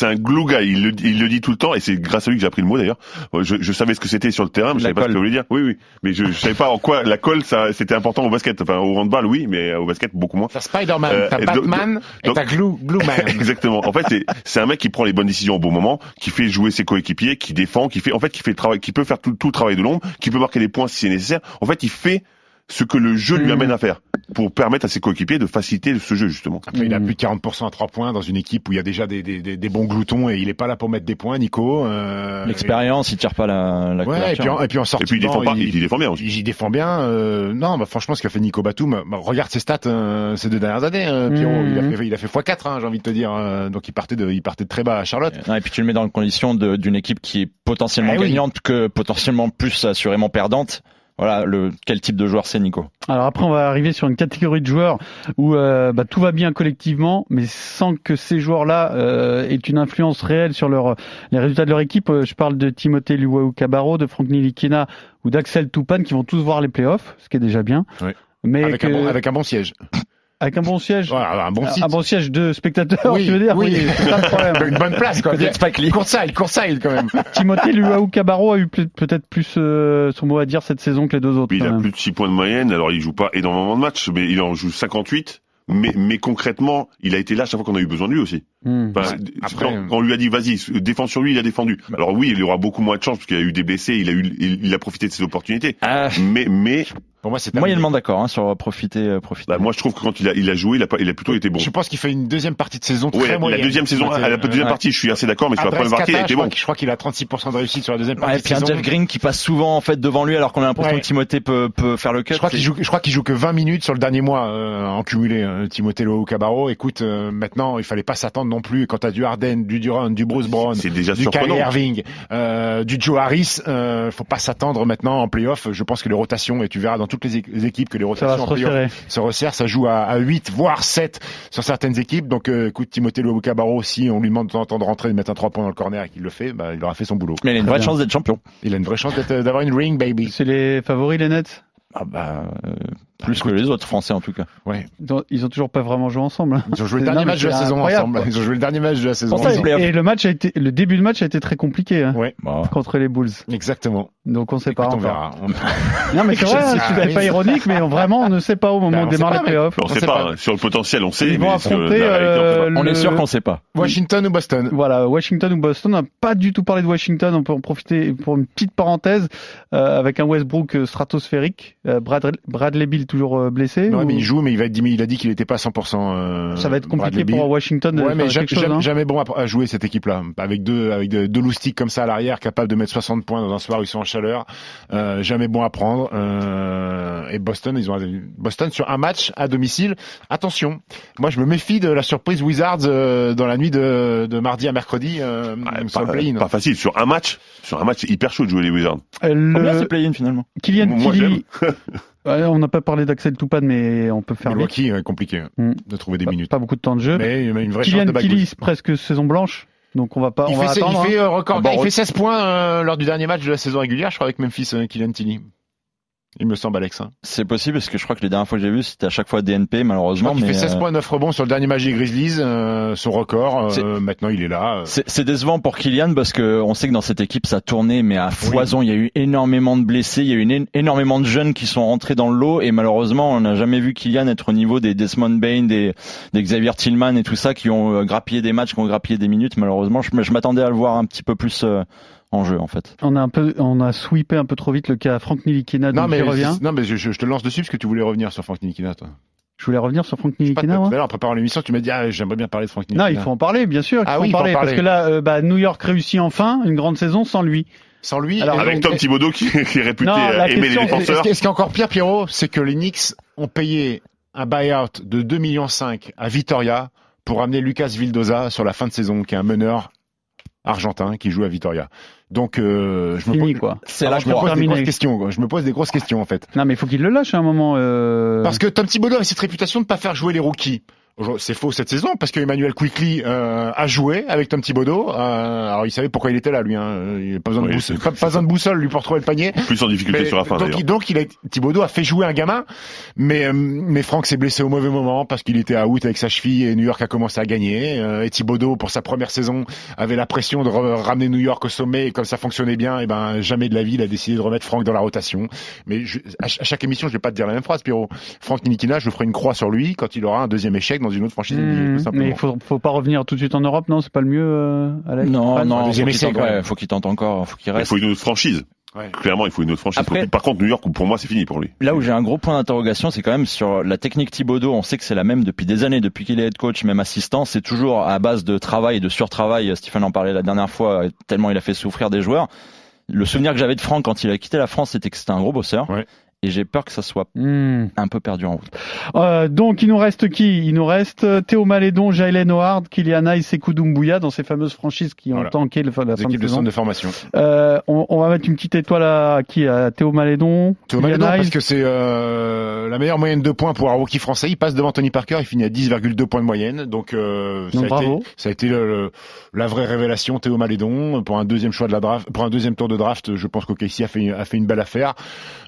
un glou- guy. Il le, il le dit tout le temps et c'est grâce à lui que j'ai appris le mot d'ailleurs. Je, je savais ce que c'était sur le terrain, mais je savais pas ce que colle. ça voulait dire. Oui, oui. Mais je, je savais pas en quoi la colle, ça, c'était important au basket. Enfin, au handball, oui, mais au basket, beaucoup moins. Spider-Man, Euh, donc- Batman Glue, Glue Man. Exactement. En fait, c'est- un mec qui prend les bonnes décisions au bon moment, qui fait jouer ses coéquipiers, qui défend, qui fait, en fait, qui fait le travail, qui peut faire tout, tout le travail de l'ombre, qui peut marquer des points si c'est nécessaire. En fait, il fait ce que le jeu lui Mhm. amène à faire pour permettre à ses coéquipiers de faciliter ce jeu justement. Après, il a Mm. plus de 40% à 3 points dans une équipe où il y a déjà des, des, des, des bons gloutons et il est pas là pour mettre des points, Nico. Euh, L'expérience, il tire pas la, la Ouais, et puis, en, et puis en Et puis il défend banc, pas, il, il défend bien aussi. il, il défend bien. Euh, non, bah, franchement, ce qu'a fait Nico Batum, bah, regarde ses stats euh, ces deux dernières années, euh, Pierrot. Mhm. Il a fait, il a fait x4, hein, j'ai envie de te dire. donc il partait de, il partait de très bas à Charlotte. Ouais, et puis tu le mets dans les conditions de- d'une équipe qui est potentiellement Eh oui. gagnante que potentiellement plus assurément perdante. Voilà, le, quel type de joueur c'est Nico? Alors après, on va arriver sur une catégorie de joueurs où euh, bah, tout va bien collectivement, mais sans que ces joueurs-là euh, aient une influence réelle sur leur, les résultats de leur équipe. Euh, Je parle de Timothée Luau Cabarro, de Franck Nilikina ou d'Axel Toupane qui vont tous voir les playoffs, ce qui est déjà bien. Ouais. Mais Avec, que- un bon, avec un bon siège. Avec un bon siège. Voilà, un bon site. Un bon siège de spectateurs, Oui, tu veux dire? oui. c'est ça le problème. Une bonne place, quoi. Peut-être Spike Lee. Courtside, courtside, quand même. Timothée Luau Cabarro a eu peut- peut-être plus euh, son mot à dire cette saison que les deux autres. Il a même. plus de 6 points de moyenne, alors il joue pas énormément de matchs, mais il en joue 58. Mais, mais concrètement, il a été là chaque fois qu'on a eu besoin de lui aussi. Hmm. Enfin, Ouais, c'est après, quand, euh, quand on lui a dit vas-y, défends sur lui, il a défendu. Alors oui, il aura beaucoup moins de chance parce qu'il a eu des blessés, il a eu, il, il a profité de ses opportunités. Ah, Mais, mais, Pour moi, c'est moyennement d'accord hein, sur profiter, euh, profiter. bah, moi je trouve que quand il a, il a joué, il a, pas- il a plutôt été bon. Je pense qu'il fait une deuxième partie de saison très Ouais, la moyenne. deuxième saison, à la deuxième partie, je suis assez d'accord, mais sur la première partie, il a été je crois bon. qu'il- Je crois qu'il a 36% de réussite sur la deuxième partie Ouais, de puis un saison. Jeff Green qui passe souvent en fait devant lui alors qu'on a l'impression Ouais. que Timothée peut, peut faire le cut. Je crois qu'il joue, je crois qu'il joue que 20 minutes sur le dernier mois euh, en cumulé. euh, Timothée Loho Cabarro. Écoute, euh, maintenant, il fallait pas s'attendre non plus quand t'as du Harden, du Durant, du Bruce Brown, C'est déjà du surprenant. Kyrie Irving, euh, du Joe Harris. Euh, faut pas s'attendre maintenant en playoff. Je pense que les rotations, et tu verras dans toutes les équipes que les rotations se en playoff resserrer. se resserrent. Ça joue à, à 8, voire 7 sur certaines équipes. Donc, euh, écoute, Timothée Cabarro, si on lui demande de temps en temps de rentrer, de mettre un 3 points dans le corner et qu'il le fait, bah, il aura fait son boulot. Mais il a une vraie chance d'être champion. Il a une vraie chance d'être- d'avoir une ring, baby. C'est les favoris, les Nets? Ah bah, euh, plus que les autres Français en tout cas. Ouais. ils ont, ils ont toujours pas vraiment joué ensemble. hein. Ils ont joué le Non, dernier mais match de la c'est saison incroyable, ensemble. quoi. Ils ont joué le dernier match de la saison ensemble. Et le match a été, le début de match a été très compliqué hein, Ouais, Bon. contre les Bulls. exactement. Donc on sait Écoute, pas on encore. verra. On- Non mais c'est vrai, sais hein, pas, ironique, mais on- vraiment on ne sait pas au moment Ben, où on sait démarrent les playoffs. On, On sait sait pas, pas. sur le potentiel, on sait, Ils vont mais sur affronter, sait euh, On est sûr qu'on sait pas. Washington ou Boston Voilà, Washington ou Boston. On n'a pas du tout parlé de Washington. On peut en profiter pour une petite parenthèse euh, avec un Westbrook euh, stratosphérique. Brad, Bradley Bill toujours euh, blessé. Non, ou- mais il joue, mais il va être, il a dit qu'il n'était pas à 100%. euh, Ça va être compliqué pour Washington de Ouais, faire mais jamais, quelque chose. jamais, hein. jamais bon à, à jouer cette équipe-là. Avec deux, avec deux, deux loustiques comme ça à l'arrière, capables de mettre 60 points dans un soir où ils sont en chaleur. Euh, jamais bon à prendre. Euh, et Boston, ils ont Boston sur un match à domicile. Attention, moi je me méfie de la surprise Wizards euh, dans la nuit de, de mardi à mercredi euh, le pas, play-in. pas facile. Sur un match, sur un match, c'est hyper chaud de jouer les Wizards. Euh, Combien le... c'est play-in finalement? Kylian Moi, Tilly. Ouais, on n'a pas parlé d'Axel Toupane, mais on peut faire vite. Milwaukee, ouais, compliqué Hmm. de trouver des Pas, minutes. pas beaucoup de temps de jeu. Mais il y a une vraie chance Kylian presque saison blanche. Donc on va pas, Il on va fait, il attendre. fait hein. euh, record, Ah bah, il fait 16 points euh, lors du dernier match de la saison régulière, je crois, avec Memphis, euh, Kylian Tilly. Il me semble, Alex. Hein. C'est possible parce que je crois que les dernières fois que j'ai vu c'était à chaque fois DNP malheureusement. qu'il mais, fait 16 euh, points, 9 rebonds sur le dernier match des Grizzlies, euh, son record. euh, maintenant, il est là. euh. C'est décevant pour Kylian parce que on sait que dans cette équipe ça tournait mais à foison. Il y a eu énormément de blessés, il y a eu une- énormément de jeunes qui sont rentrés dans le lot et malheureusement on n'a jamais vu Kylian être au niveau des Desmond Bain, des, des Xavier Tillman et tout ça qui ont euh, grappillé des matchs, qui ont grappillé des minutes. Malheureusement, je, je m'attendais à le voir un petit peu plus euh, en jeu en fait. On a un peu, on a sweepé un peu trop vite le cas Frank Nilikina, Non, donc mais, non, mais je, je- je te lance dessus parce que tu voulais revenir sur Frank Nilikina, toi. Je voulais revenir sur pas, Nilikina, tout à l'heure, en préparant l'émission, tu m'as dit, ah, j'aimerais bien parler de Frank Nilikina. Non, il faut en parler, bien sûr. Ah il faut oui, en il faut en parler, parler. Parce que là, euh, bah, New York réussit enfin une grande saison sans lui. Sans lui, Alors, Avec Tom Thibodeau qui, qui est réputé Non, aimer les défenseurs. qui est- ce qui est encore pire, Pierrot, c'est que les Knicks ont payé un buyout de 2,5 millions à Vitoria pour amener Lucas Vildoza sur la fin de saison, qui est un meneur argentin qui joue à Vitoria. Donc, euh, je me pose, quoi. C'est Alors, là je que me moi- pose des grosses questions. quoi. Je me pose des grosses questions en fait. Non, mais il faut qu'il le lâche à un moment. Euh... Parce que Tom Thibodeau a cette réputation de pas faire jouer les rookies. C'est faux cette saison parce que Emmanuel Quickly euh, a joué avec Tom Thibodeau. Euh, alors il savait pourquoi il était là lui. Hein. Il n'a pas besoin de boussole, pas, pas besoin de boussole lui pour trouver le panier. Plus en difficulté Mais- sur la fin donc, donc il a, Thibodeau a fait jouer un gamin, mais euh, mais Franck s'est blessé au mauvais moment parce qu'il était à out avec sa cheville et New York a commencé à gagner. Euh, et Thibodeau pour sa première saison avait la pression de ramener New York au sommet et comme ça fonctionnait bien, et ben jamais de la vie il a décidé de remettre Franck dans la rotation. Mais je- à, ch- à chaque émission je vais pas te dire la même phrase, Pierrot. Franck Nilikina, je ferai une croix sur lui quand il aura un deuxième échec dans une autre franchise. NBA, Hmm, tout simplement. mais il faut, faut pas revenir tout de suite en Europe, non? C'est pas le mieux, euh, Alex? Non, non, faut qu'il ouais, faut qu'il tente encore, faut qu'il Il reste. faut une autre franchise. Ouais. Clairement, il faut une autre franchise. Après- Par contre, New York, pour moi, c'est fini pour lui. Là où j'ai un gros point d'interrogation, c'est quand même sur la technique Thibodeau. On sait que c'est la même depuis des années, depuis qu'il est head coach, même assistant. C'est toujours à base de travail et de surtravail. Stephen en parlait la dernière fois, tellement il a fait souffrir des joueurs. Le souvenir que j'avais de Franck quand il a quitté la France, c'était que c'était un gros bosseur. Ouais. Et j'ai peur que ça soit Hmm. un peu perdu en route. Euh, donc il nous reste qui? Il nous reste euh, Théo Malédon, Jalen Howard, Kylian Hayes et Doumbouya dans ces fameuses franchises qui ont Voilà. tanké le, la Les fin de équipes de saison. centre de formation. Euh, on, on va mettre une petite étoile à qui? À Théo Malédon, Théo Malédon, parce que c'est euh, la meilleure moyenne de points pour un rookie français. Il passe devant Tony Parker, il finit à 10,2 points de moyenne. Donc, ça, Donc, a bravo. été, ça a été le- le- la vraie révélation. Théo Malédon pour un deuxième choix de la draft, pour un deuxième tour de draft. Je pense qu'OKC a fait a fait une belle affaire.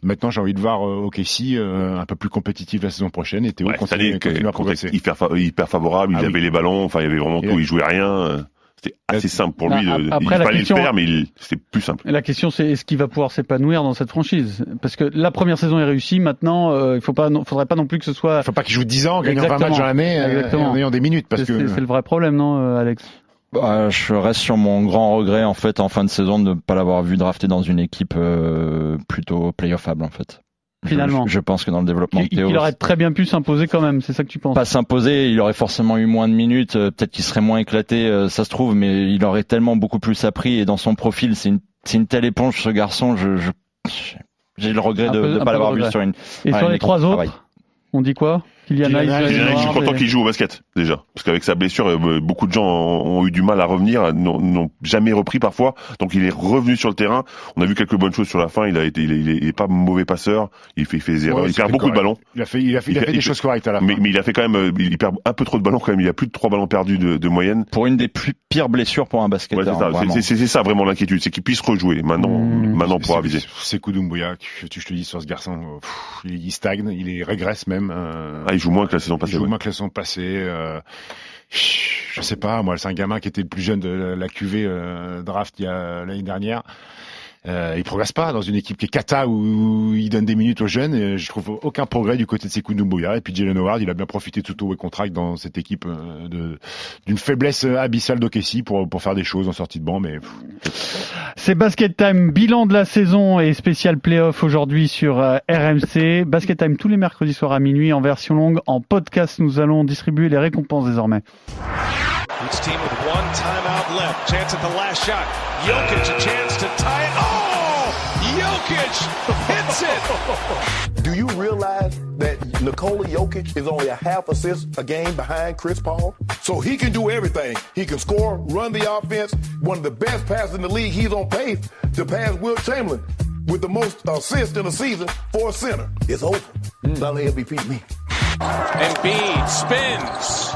Maintenant, j'ai envie de voir voir euh, OKC euh, un peu plus compétitif la saison prochaine et Théo Ouais, continue, année, continue à contexte progresser. hyper, fa- hyper favorable, il Ah avait oui. les ballons, enfin il y avait vraiment Et- tout, il jouait rien. C'était assez simple pour Bah, lui. De, après, il la fallait question- le faire, mais il- c'était plus simple. La question c'est est-ce qu'il va pouvoir s'épanouir dans cette franchise? Parce que la première saison est réussie, maintenant euh, il faut pas, non- faudrait pas non plus que ce soit. Faut pas qu'il joue 10 ans, gagnant 20 Exactement. matchs dans l'année, euh, en ayant des minutes, parce C'est que c'est- c'est le vrai problème, non, euh, Alex? Bah, je reste sur mon grand regret en fait en fin de saison de ne pas l'avoir vu drafté dans une équipe euh, plutôt playoffable en fait. Finalement. je, je pense que dans le développement de il, il aurait très bien pu s'imposer quand même, c'est ça que tu penses pas s'imposer, il aurait forcément eu moins de minutes, euh, peut-être qu'il serait moins éclaté, euh, ça se trouve, mais il aurait tellement beaucoup plus appris et dans son profil, c'est une, c'est une telle éponge ce garçon, je, je- j'ai le regret Un de ne pas l'avoir vu sur une. Et ouais, sur les trois autres, on dit quoi? Je suis content et- qu'il joue au basket déjà, parce qu'avec sa blessure, euh, beaucoup de gens ont eu du mal à revenir, n'ont jamais repris parfois. Donc il est revenu sur le terrain. On a vu quelques bonnes choses sur la fin. Il a été, il est, il est- il est pas mauvais passeur. Il fait, il fait des erreurs. Ouais, il perd beaucoup de ballons. il a fait, il a fait, il a Il fait fait- des il choses correctes à la fin. Mais, mais il a fait quand même, euh, il perd un peu trop de ballons quand même. Il a plus de trois ballons perdus de, de moyenne. Pour une des plus pires blessures pour un Ouais, basketteur. c'est ça. vraiment. C'est- ça vraiment l'inquiétude, c'est qu'il puisse rejouer. Maintenant, Mmh. maintenant on pourra C'est- Koudoumboya, je, te dis sur ce garçon, pff, il, stagne, il est- régresse même. euh, Ah, il joue moins que la saison il passée. joue ouais. moins que la saison passée. euh, je sais pas, moi, c'est un gamin qui était le plus jeune de la, la QV euh, draft il y a l'année dernière. Euh, il progresse pas dans une équipe qui est kata où, où il donne des minutes aux jeunes. Et je trouve aucun progrès du côté de Sekou Doumbouya. Et puis Jalen Howard, il a bien profité tout au contract dans cette équipe euh, de d'une faiblesse abyssale d'Okessi pour pour faire des choses en sortie de banc. Mais C'est Basket Time, bilan de la saison et spécial playoff aujourd'hui sur euh, RMC. Basket Time tous les mercredis soirs à minuit en version longue. En podcast, nous allons distribuer les récompenses désormais. Each team with one timeout left. Chance at the last shot. Jokic, a chance to tie it. Oh! Jokic hits it! Do you realize that Nikola Jokic is only a half assist a game behind Chris Paul? So he can do everything. He can score, run the offense. One of the best passes in the league. He's on pace to pass Will Chamberlain with the most assists in a season for a center. It's over. Not an MVP to me. Embiid spins.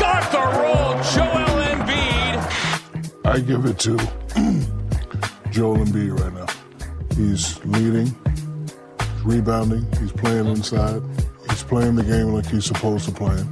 Got the roll. Joel Embiid. I give it to Joel Embiid right now. He's leading, he's rebounding, he's playing inside, he's playing the game like he's supposed to play.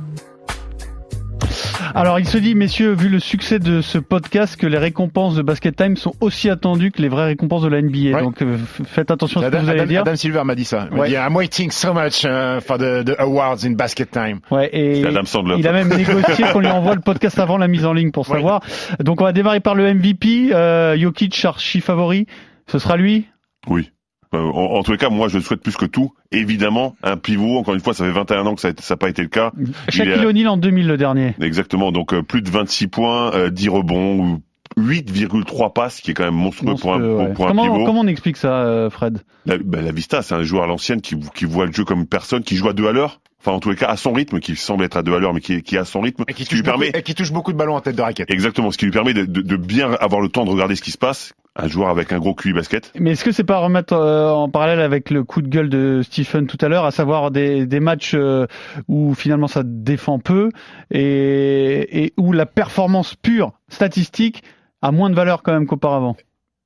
Alors, il se dit, messieurs, vu le succès de ce podcast, que les récompenses de Basket Time sont aussi attendues que les vraies récompenses de la NBA. Ouais. Donc, euh, faites attention à ce que vous allez Adam- dire. Adam Silver m'a dit ça. Il Ouais. dit, I'm waiting so much uh, for the, the awards in basket time. Ouais, et C'est Adam Sandler. il a même négocié qu'on lui envoie le podcast avant la mise en ligne pour Ouais. savoir. Donc, on va démarrer par le MVP. Euh, Jokic, archi favori. Ce sera lui? Oui. Euh, en, en tous les cas, moi, je le souhaite plus que tout. Évidemment, un pivot. Encore une fois, ça fait 21 ans que ça n'a pas été le cas. Shaquille O'Neal en 2000, le dernier. Exactement. Donc euh, plus de 26 points, euh, 10 rebonds, ou 8,3 passes, qui est quand même monstrueux, pour un, Monstrueux, pour, ouais. pour un comment, pivot. comment on explique ça, euh, Fred? La, bah, la Vista, c'est un joueur à l'ancienne qui, qui voit le jeu comme personne, qui joue à deux à l'heure. Enfin, en tous les cas, à son rythme, qui semble être à deux à l'heure, mais qui, à son rythme. Et qui, qui lui touche beaucoup, permet, et qui touche beaucoup de ballons en tête de raquette. exactement, ce qui lui permet de, de- de bien avoir le temps de regarder ce qui se passe. Un joueur avec un gros QI basket. Mais est-ce que c'est pas à remettre euh, en parallèle avec le coup de gueule de Stephen tout à l'heure, à savoir des, des matchs euh, où finalement ça défend peu et, et où la performance pure statistique a moins de valeur quand même qu'auparavant?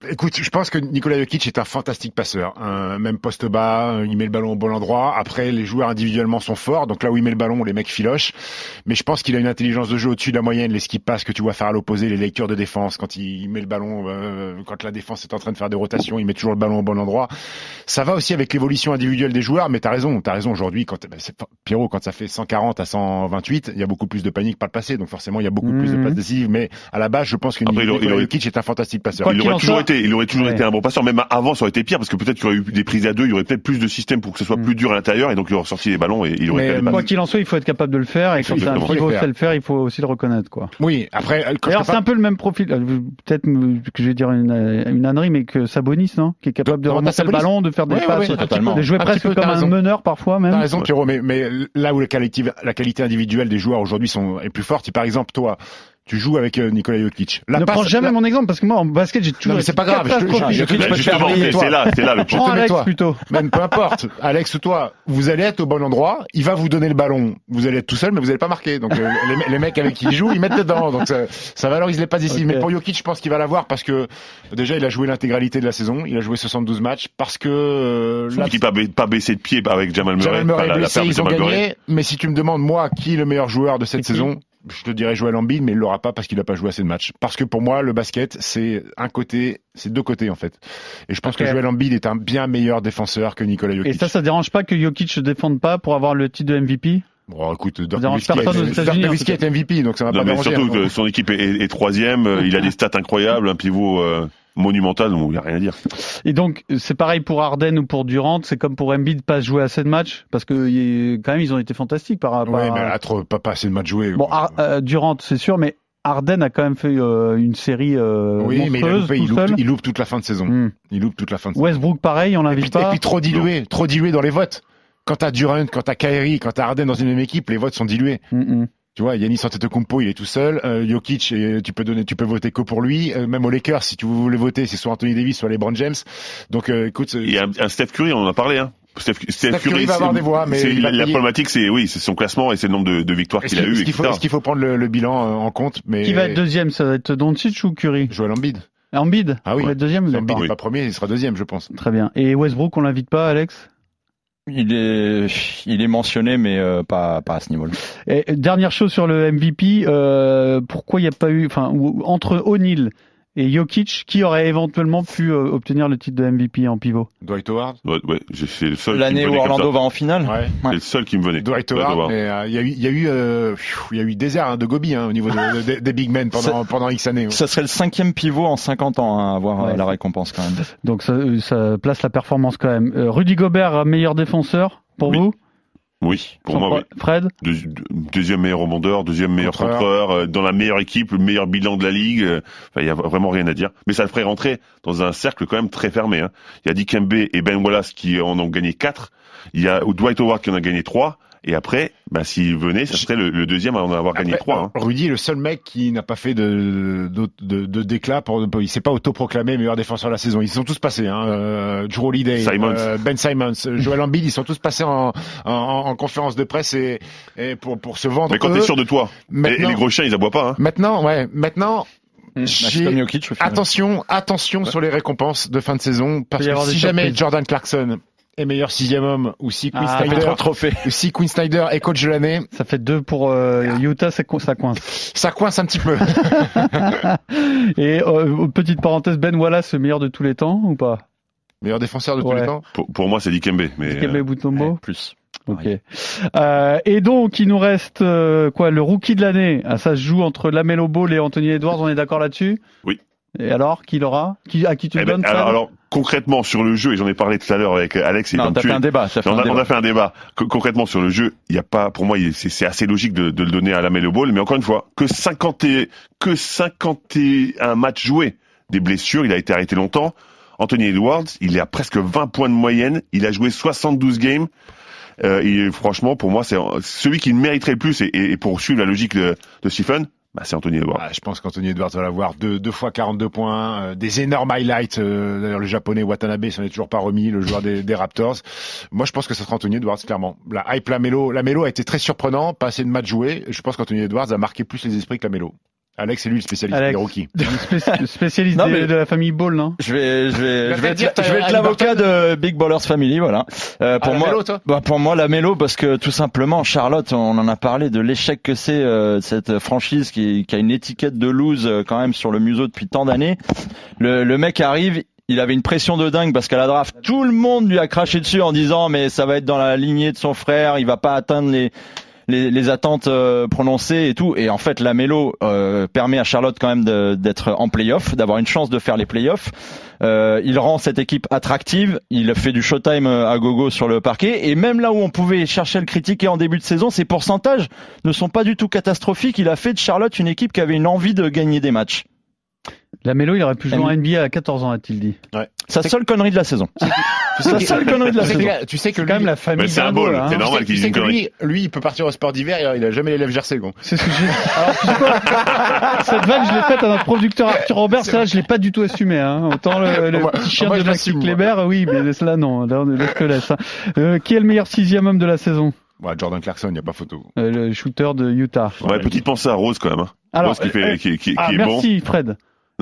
Écoute, je pense que Nikola Jokic est un fantastique passeur. Euh, même poste bas, euh, il met le ballon au bon endroit. Après, les joueurs individuellement sont forts, donc là où il met le ballon, les mecs filochent. Mais je pense qu'il a une intelligence de jeu au-dessus de la moyenne. Les skip passes que tu vois faire à l'opposé, les lectures de défense, quand il met le ballon, euh, quand la défense est en train de faire des rotations, il met toujours le ballon au bon endroit. Ça va aussi avec l'évolution individuelle des joueurs, mais t'as raison, t'as raison aujourd'hui. Quand bah, c'est- Pierrot, quand ça fait 140 à 128, il y a beaucoup plus de panique par le passé, donc forcément il y a beaucoup plus de Mhm. passes décisives. Mais à la base, je pense que il aurait- Jokic est un fantastique passeur. Quoi il qu'il aurait en toujours soit- été, il aurait toujours Ouais. été un bon passeur. Même avant, ça aurait été pire parce que peut-être qu'il y aurait eu des prises à deux, il y aurait peut-être plus de système pour que ce soit Mm. plus dur à l'intérieur et donc il aurait sorti les ballons et il aurait Mais, euh. Quoi qu'il en soit, il faut être capable de le faire et quand un Exactement. pivot Faut le sait faire. le faire, il faut aussi le reconnaître quoi. Oui, après, quand D'ailleurs, c'est un peu le même profil. euh, Peut-être euh, que je vais dire une, euh, une ânnerie, mais que Sabonis, non? Qui est capable de remonter le ballon, de faire des passes, de totalement. jouer Un presque peu, comme un meneur parfois même. T'as raison, Pierrot, mais, mais là où la qualité, la qualité individuelle des joueurs aujourd'hui sont est plus forte, si par exemple toi, Tu joues avec euh, Nikola Jokic. La ne passe- prends jamais la- mon exemple parce que moi en basket j'ai Non, toujours mais c'est pas grave. Je, te- je, je je peut te c'est là, c'est là le Je Prends te mets Alex toi. plutôt. Même peu importe. Alex ou toi, vous allez être au bon endroit. Il va vous donner le ballon. Vous allez être tout seul, mais vous allez pas marquer. Donc euh, les, les mecs avec qui il joue, ils mettent dedans. Donc ça, ça valorise les passes ici. Ok. Mais pour Jokic, je pense qu'il va l'avoir parce que déjà il a joué l'intégralité de la saison. Il a joué 72 matchs parce que euh, a ba- pas baissé de pied avec Jamal Murray. Jamal Murray blessé, ils ont Jamal Murray. gagné. Mais si tu me demandes moi qui est le meilleur joueur de cette qui saison, je te dirais Joel Embiid, mais il l'aura pas parce qu'il a pas joué assez de matchs. Parce que pour moi, le basket, c'est un côté, c'est deux côtés en fait. Et je pense que Joel Embiid est un bien meilleur défenseur que Nikola Jokic. Et ça, ça dérange pas que Jokic se défende pas pour avoir le titre de MVP Bon, écoute, Dirk dérange Nowitzki est- MVP, donc ça va Non, pas mais déranger. surtout hein. que son équipe est, est- est troisième, euh, il a des stats incroyables, un pivot euh, monumental, donc il n'y a rien à dire. Et donc, c'est pareil pour Harden ou pour Durant, c'est comme pour Embiid pas jouer assez de matchs, parce que quand même, ils ont été fantastiques par rapport Ouais, à... mais là, trop, pas, pas assez de matchs joués. Bon, Ar- euh, Durant, c'est sûr, mais Harden a quand même fait euh, une série euh, oui, mais il, a monstrueuse loupé, tout il, loupe, seul. il loupe toute la fin de saison. Hmm. Il loupe toute la fin de saison. Westbrook, pareil, on l'invite puis, et pas. puis trop dilué, trop dilué dans les votes. Quand t'as Durant, quand t'as Kyrie, quand t'as Harden dans une même équipe, les votes sont dilués. Mm, mm. Tu vois, Yannis Antetokounmpo, il est tout seul. Euh, Jokic, euh, tu peux donner, tu peux voter que pour lui. Euh, même aux Lakers, si tu voulais voter, c'est soit Anthony Davis, soit LeBron James. Donc, euh, écoute, Il y a un, un Steph Curry, on en a parlé, hein. Steph, Steph Curry va c'est- avoir des voix, mais il va la, problématique, c'est oui, c'est son classement et c'est le nombre de, de victoires qu'il a eu. est-ce qu'il faut, est-ce qu'il faut prendre le, le bilan euh, en compte Mais Qui va être deuxième Ça va être Doncic ou Curry? Joel Embiid. Embiid Ah oui. Va être deuxième. Embiid n'est Oui. pas premier, il sera deuxième, je pense. Très bien. Et Westbrook, on l'invite pas, Alex? Il est, il est mentionné, mais euh, pas, pas à ce niveau-là. Et dernière chose sur le MVP, euh, pourquoi il n'y a pas eu, enfin, entre O'Neal et Jokic, qui aurait éventuellement pu euh, obtenir le titre de MVP en pivot? Dwight Howard? Ouais, ouais, j'ai- c'est le seul. L'année où Orlando va en finale. Ouais. C'est le seul qui me venait. Dwight Howard, euh, il y a eu, il y a eu, euh, il y a eu désert hein, de Gobi hein, au niveau de- de- des big men pendant, pendant X années. ouais. Ça serait le cinquième pivot en 50 ans hein, à avoir Ouais, euh, la récompense quand même. Donc ça, ça place la performance quand même. Euh, Rudy Gobert, meilleur défenseur pour Oui. vous? Oui, pour Sans moi, oui. Fred Deux- deux- deuxième meilleur rebondeur, deuxième meilleur Contreur. contreur, euh, dans la meilleure équipe, le meilleur bilan de la ligue. euh, il y a vraiment rien à dire. Mais ça le ferait rentrer dans un cercle quand même très fermé. hein. Il y a Dikembe et Ben Wallace qui en ont gagné quatre. Il y a Dwight Howard qui en a gagné trois. Et après, bah, s'il venait, ça serait le, le deuxième à en avoir gagné Après, trois. hein. Rudy est le seul mec qui n'a pas fait de, de, de, de déclat. Pour, il s'est pas autoproclamé meilleur défenseur de la saison. Ils se sont tous passés. Hein. Euh, Drew Holiday, Simons. euh, Ben Simons, euh, Joel Embiid, ils sont tous passés en, en, en conférence de presse et, et pour, pour se vendre. Mais quand t'es sûr de toi, et, les gros chiens, ils aboient pas. Hein. Maintenant, ouais, maintenant, Bah, au final. attention, attention sur les récompenses de fin de saison parce que si jamais. Jordan Clarkson est meilleur sixième homme ou si Quinn Ah, Snyder, trop de trophées. ou si Quinn Snyder est coach de l'année, Ça fait deux pour euh, Utah, ça coince. ça coince un petit peu. Et euh, petite parenthèse, Ben Wallace, le meilleur de tous les temps ou pas? Meilleur défenseur de tous les temps. Pour, pour moi, c'est Dikembe. Mais, Dikembe euh, Mutombo? Plus. Ok. Euh, et donc, il nous reste euh, quoi Le rookie de l'année. Ah, ça se joue entre Lamelo Ball et Anthony Edwards. On est d'accord là-dessus? Oui. Et alors, qui l'aura? Qui à qui tu eh le ben, donnes alors, concrètement, sur le jeu, et j'en ai parlé tout à l'heure avec Alex et Non, tu fait un débat. t'as fait on, un a, on a fait un débat. Co- concrètement sur le jeu, il y a pas, pour moi, c'est assez logique de, de le donner à la Melo Ball. Mais encore une fois, que 50 et, que 51 matchs joués, des blessures, il a été arrêté longtemps. Anthony Edwards, il est à presque 20 points de moyenne. Il a joué 72 games. Euh, et franchement, pour moi, c'est celui qui le mériterait le plus. Et, et pour suivre la logique de, de Stephen, bah, c'est Anthony Edwards. Ah, je pense qu'Anthony Edwards va l'avoir deux, deux fois 42 points, euh, des énormes highlights. euh, D'ailleurs, le japonais Watanabe s'en est toujours pas remis, le joueur des, des Raptors. Moi, je pense que ça sera Anthony Edwards, clairement. La hype Lamelo, Lamelo a été très surprenant, pas assez de matchs joués. Je pense qu'Anthony Edwards a marqué plus les esprits que Lamelo. Alex, c'est lui le spécialiste Alex. des rookies. Spé- Spécialiste Non, des- mais- de la famille Ball, non Je vais, je vais, je vais dire, être, je vais t'as être l'avocat de Big Ballers Family, voilà. Euh, pour Ah, moi, Lamelo, toi bah, pour moi, la Mélo, parce que tout simplement, Charlotte, on en a parlé de l'échec que c'est euh, cette franchise qui, qui a une étiquette de lose euh, quand même sur le museau depuis tant d'années. Le, le mec arrive. Il avait une pression de dingue parce qu'à la draft, tout le monde lui a craché dessus en disant mais ça va être dans la lignée de son frère, il va pas atteindre les les, attentes euh, prononcées et tout. Et en fait, la Mélo euh, permet à Charlotte quand même d'être en playoff, d'avoir une chance de faire les playoffs. Euh, il rend cette équipe attractive. Il fait du showtime euh, à gogo sur le parquet. Et même là où on pouvait chercher à le critiquer en début de saison, ses pourcentages ne sont pas du tout catastrophiques. Il a fait de Charlotte une équipe qui avait une envie de gagner des matchs. La Mélo, il aurait pu jouer en NBA à 14 ans, a-t-il dit. Sa seule connerie de la saison. Sa seule connerie de la saison. tu sais que C'est quand même la famille Mais c'est un ball, là, hein. c'est normal tu qu'il sais dise une que connerie. lui, lui, il peut partir au sport d'hiver, il a- il a jamais les lèvres gercées, gros. C'est ce que j'ai. Alors, tu sais quoi Cette vanne, je l'ai faite à notre producteur Arthur Robert. Celle-là, je l'ai pas du tout assumé. Hein. Autant le, le Moi- petit chien moi, de je Maxi l'assume, moi. Kleber, oui, mais cela non. Là, on laisse hein. Euh, qui est le meilleur sixième homme de la saison? Ouais, Jordan Clarkson, il n'y a pas photo. Euh, Le shooter de Utah. Ouais, petite pensée à Rose quand même. hein. Alors, Rose qui, fait, euh, qui, qui- Ah, qui est merci Fred.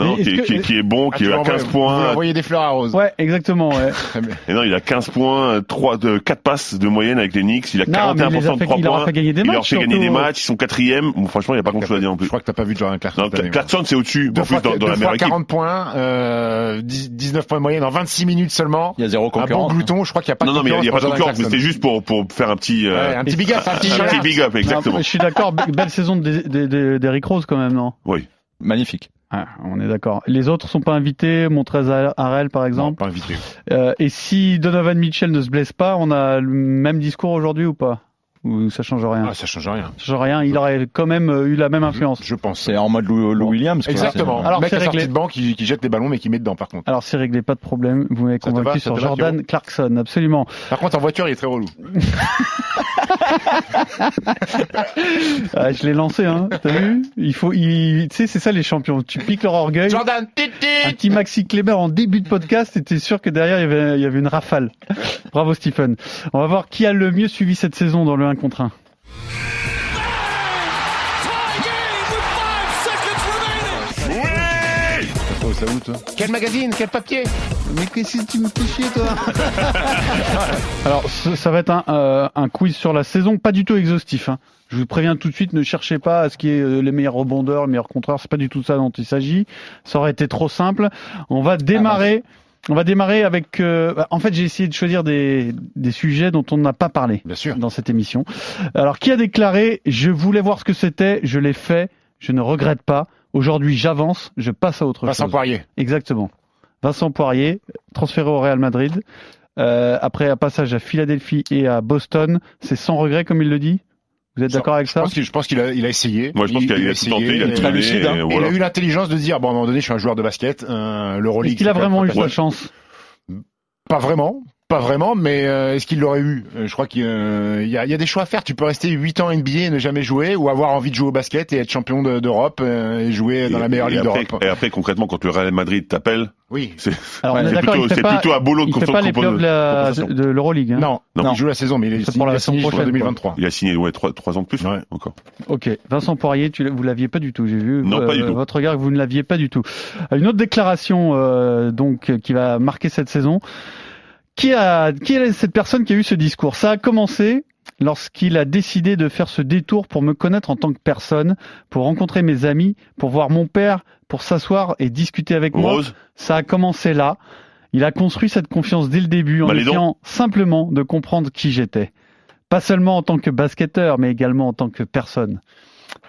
Non, qui, est- qui, que- est- qui est bon, Ah, qui est à vas 15 envoyer- Vous points. envoyer des fleurs à Rose. Ouais, exactement. Ouais. Bien. Et non, il a 15 points, 3 de 4 passes de moyenne avec les Knicks. Il a Non, mais il les a 41% de fait- 3 il leur a points. fait gagner des il leur matchs, fait gagner des matchs. Ils sont quatrième. Bon, franchement, il n'y a pas grand chose à dire en Je plus. crois que t'as pas vu Jordan Clarkson. Non, Clarkson, c'est au-dessus. Deux En plus, fois, dans, dans la meilleure équipe. 40 points, euh, 10 19 points de moyenne en 26 minutes seulement. Il y a zéro Un bon concurrence. glouton, je crois qu'il n'y a pas Non, de non, mais il n'y a pas de concurrence, mais c'était juste pour, pour faire un petit, euh, un petit big up, un petit un shout petit big up, exactement. Non, je suis d'accord. be- Belle saison de- de- de- d'Eric Rose quand même, non? Oui. Magnifique. Ah, On est d'accord. Les autres sont pas invités. Montrez Harrel, par Non, exemple. pas invité. Euh, et si Donovan Mitchell ne se blesse pas, on a le même discours aujourd'hui ou pas? Ou ça change rien? Ah, ça change rien. Ça change rien. Il aurait quand même euh, eu la même influence. Je pense. C'est en mode Lou, Lou Bon. Williams. quoi. Exactement. C'est- Alors, le mec c'est à sortie de banc qui, qui jette les ballons mais qui met dedans par contre. Alors c'est réglé, pas de problème. Vous m'avez va, convaincu ça sur va, Jordan Clarkson, absolument. Par contre en voiture il est très relou. Ah, je l'ai lancé, hein. T'as vu? Il faut, il, tu sais, c'est ça les champions. Tu piques leur orgueil. Jordan, Un petit Maxi Kleber en début de podcast, et t'es sûr que derrière il y avait, il y avait une rafale. Bravo Stephen. On va voir qui a le mieux suivi cette saison dans le 1 contre 1. Ça où, toi Quel magazine Quel papier Mais qu'est-ce que tu me fais chier, toi Alors, ce- ça va être un, euh, un quiz sur la saison, pas du tout exhaustif. hein. Je vous préviens tout de suite, ne cherchez pas à ce qui est euh, les meilleurs rebondeurs, les meilleurs contreurs. C'est pas du tout ça dont il s'agit. Ça aurait été trop simple. On va démarrer. On va démarrer avec. euh, bah, en fait, j'ai essayé de choisir des, des sujets dont on n'a pas parlé Bien sûr. dans cette émission. Alors, qui a déclaré Je voulais voir ce que c'était, je l'ai fait, je ne regrette pas. Aujourd'hui, j'avance, je passe à autre Vincent chose. Poirier. Exactement. Vincent Poirier, transféré au Real Madrid. Euh, après un passage à Philadelphie et à Boston, c'est sans regret comme il le dit? Vous êtes d'accord avec Je ça? pense je pense qu'il a, il a essayé. Moi, je pense qu'il a, il a tout tenté, il a Très lucide, hein. voilà. il eu l'intelligence de dire bon à un moment donné je suis un joueur de basket, euh, l'Euroleague. Est-ce qu'il a vraiment eu sa chance? Pas vraiment. Pas vraiment, mais euh, est-ce qu'il l'aurait eu? Euh, Je crois qu'il euh, y, a, il y a des choix à faire. Tu peux rester 8 ans NBA et ne jamais jouer, ou avoir envie de jouer au basket et être champion de- d'Europe euh, et jouer dans la meilleure ligue d'Europe. et après, concrètement, quand le Real Madrid t'appelle, Oui. c'est Ouais, plutôt, pas, plutôt à boulot de il fait pas les playoffs de, la- de l'Euroleague. Hein. Non, Non. il joue la saison, mais il est pour la il a saison signé jusqu'en prochaine, 2023. Il a signé ouais, 3, ans de plus Ouais. encore. Ok. Vincent Poirier, tu, vous l'aviez pas du tout. J'ai vu Non, pas du tout. votre regard, que vous ne l'aviez pas du tout. Une autre déclaration euh, donc euh, qui va marquer cette saison. Qui a qui est cette personne qui a eu ce discours? Ça a commencé lorsqu'il a décidé de faire ce détour pour me connaître en tant que personne, pour rencontrer mes amis, pour voir mon père, pour s'asseoir et discuter avec moi. Rose, Ça a commencé là. Il a construit cette confiance dès le début en Malédon. essayant simplement de comprendre qui j'étais. Pas seulement en tant que basketteur, mais également en tant que personne.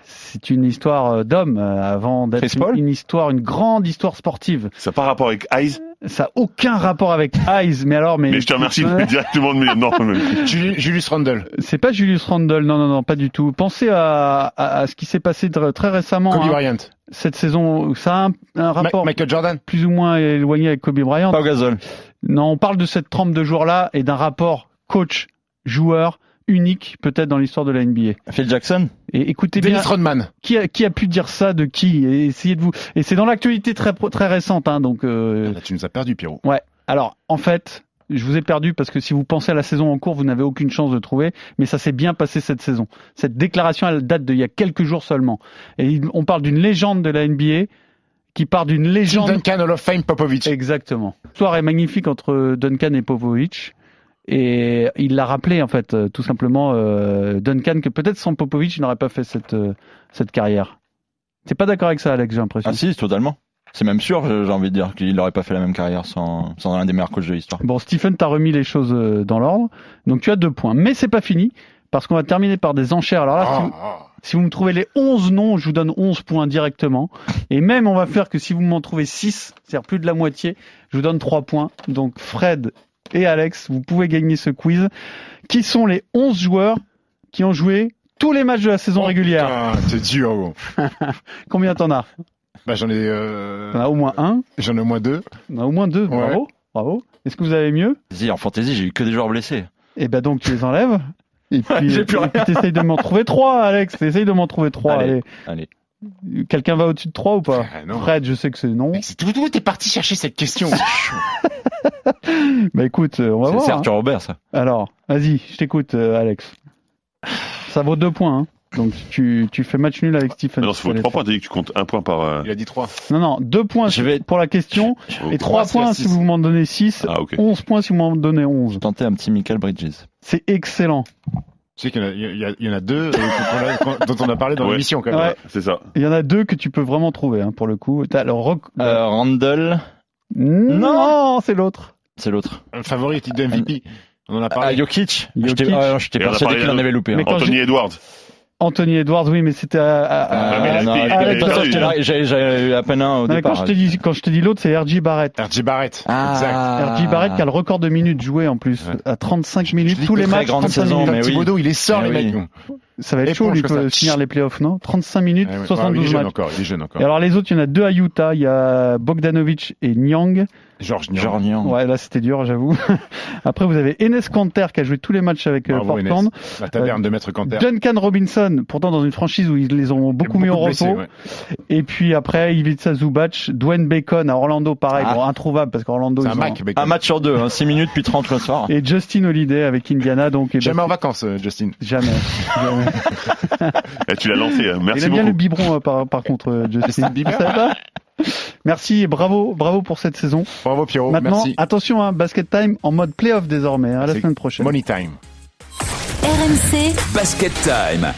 C'est une histoire euh, d'homme euh, avant d'être une, une histoire, une grande histoire sportive. ça n'a pas rapport avec Eyes, Ça a aucun rapport avec Eyes, mais alors, mais, mais je te remercie directement de me dire non. mais- Julius, Julius Randle, C'est pas Julius Randle, non, non, non, pas du tout. Pensez à, à, à ce qui s'est passé tr- très récemment Kobe hein, Bryant, cette saison. Ça a un, un Ma- rapport Michael Jordan. plus ou moins éloigné avec Kobe Bryant. Pau Gasol. Non, on parle de cette trempe de joueurs-là et d'un rapport coach-joueur unique peut-être dans l'histoire de la NBA. Phil Jackson. Et écoutez bien, Dennis Rodman. qui a, qui a pu dire ça de qui? Et essayez de vous. Et c'est dans l'actualité très récente, hein, donc. euh, Là, tu nous as perdu, Pierrot. Ouais. Alors, en fait, je vous ai perdu parce que si vous pensez à la saison en cours, vous n'avez aucune chance de trouver. Mais ça s'est bien passé cette saison. Cette déclaration, elle date d'il y a quelques jours seulement. Et on parle d'une légende de la NBA qui part d'une légende. Duncan, Hall of Fame, Popovich. Exactement. L'histoire est magnifique entre Duncan et Popovic. Et il l'a rappelé, en fait, euh, tout simplement, euh, Duncan, que peut-être sans Popovic, il n'aurait pas fait cette, euh, cette carrière. T'es pas d'accord avec ça, Alex, j'ai l'impression? Ah si, totalement. C'est même sûr, j'ai envie de dire qu'il n'aurait pas fait la même carrière sans, sans l'un des meilleurs coachs de l'histoire. Bon, Stephen, t'as remis les choses euh, dans l'ordre. Donc tu as deux points. Mais c'est pas fini, parce qu'on va terminer par des enchères. Alors là, si Ah, vous- ah. si vous me trouvez les 11 noms, je vous donne 11 points directement. Et même, on va faire que si vous m'en trouvez 6, c'est-à-dire plus de la moitié, je vous donne 3 points. Donc Fred et Alex, vous pouvez gagner ce quiz. Qui sont les 11 joueurs qui ont joué tous les matchs de la saison régulière Ah, c'est dur, gros. Combien t'en as Bah, j'en ai, euh, On a au moins un, j'en ai au moins deux. on a au moins deux. Ouais. Bravo, bravo. Est-ce que vous avez mieux Fantasy, En fantasy, j'ai eu que des joueurs blessés. Eh ben donc tu les enlèves. Et puis, J'ai plus et rien. puis t'essayes de m'en trouver trois, Alex. T'essayes de m'en trouver trois. Allez. Allez. Allez. Quelqu'un va au-dessus de trois ou pas Ah, non. Fred, je sais que c'est non. Mec, c'est tout, tout, t'es parti chercher cette question. Bah écoute, euh, on va C'est voir. c'est hein. Arthur Robert, ça. Alors, vas-y, je t'écoute, euh, Alex. Ça vaut deux points. Hein. Donc tu, tu fais match nul avec Stephen. Ah non, il faut Fallait trois faire. points. T'as dit que tu comptes un point par. euh, Il a dit trois. Non, non, deux points Je vais- pour la question et trois trois, points si vous m'en donnez six. Ah, ok. 11 points si vous m'en donnez 11. Tenter un petit Michael Bridges. C'est excellent. Tu sais qu'il y en a, il y a- il y en a deux euh, a- dont on a parlé dans Ouais. l'émission quand même. Ouais. C'est ça. Il y en a deux que tu peux vraiment trouver hein, pour le coup. T'as le rock. Euh, Randall, non, c'est l'autre. c'est l'autre. Un favori titre de MVP. On en a Ah, parlé. Jokic. Jokic. J'étais ah, j'étais persuadé qu'il en avait loupé. Hein. Anthony Edwards. Anthony Edwards, oui, mais c'était à, à- Ah, mais non, j'ai eu à peine un au Non, mais départ. quand je t'ai dit, quand je t'ai dit l'autre, c'est RJ Barrett. RJ Barrett. Ah. Exact. RJ Barrett qui a le record de minutes jouées en plus, Ouais. à 35 Je minutes, tous les matchs, grande 35 saison, minutes. mais oui. Thibodeau, il est sort, Eh les oui. mecs. Ça va être chaud, lui, ça. finir les playoffs, non? 35 minutes, Ouais, ouais. Ah, il est 72 jeune matchs. encore, il est jeune encore. Et alors les autres, il y en a deux à Utah, il y a Bogdanovic et Nyang. Georges Niang. Jornian. Ouais, là c'était dur, j'avoue. Après, vous avez Enes Kanter qui a joué tous les matchs avec euh, Bravo, Portland. La taverne de Maître Canter. Duncan Robinson, pourtant dans une franchise où ils les ont beaucoup, mis au de repos. ouais. Et puis après, Ivica Zubac, Dwayne Bacon à Orlando, pareil, Ah. bon, introuvable parce qu'Orlando, un ont-. Un match sur deux, 6 minutes puis 30 le soir. Et Justin Holiday avec Indiana, donc. Jamais en vacances, euh, Justin. Jamais. Jamais. Eh, tu l'as lancé. hein. Il Merci aime bien le biberon euh, par, par contre, euh, Justin Bieber. Merci et bravo, bravo pour cette saison. Bravo Pierrot, Maintenant, merci. attention, hein, basket time en mode playoff désormais, hein, la semaine prochaine. Money time. RMC Basket Time.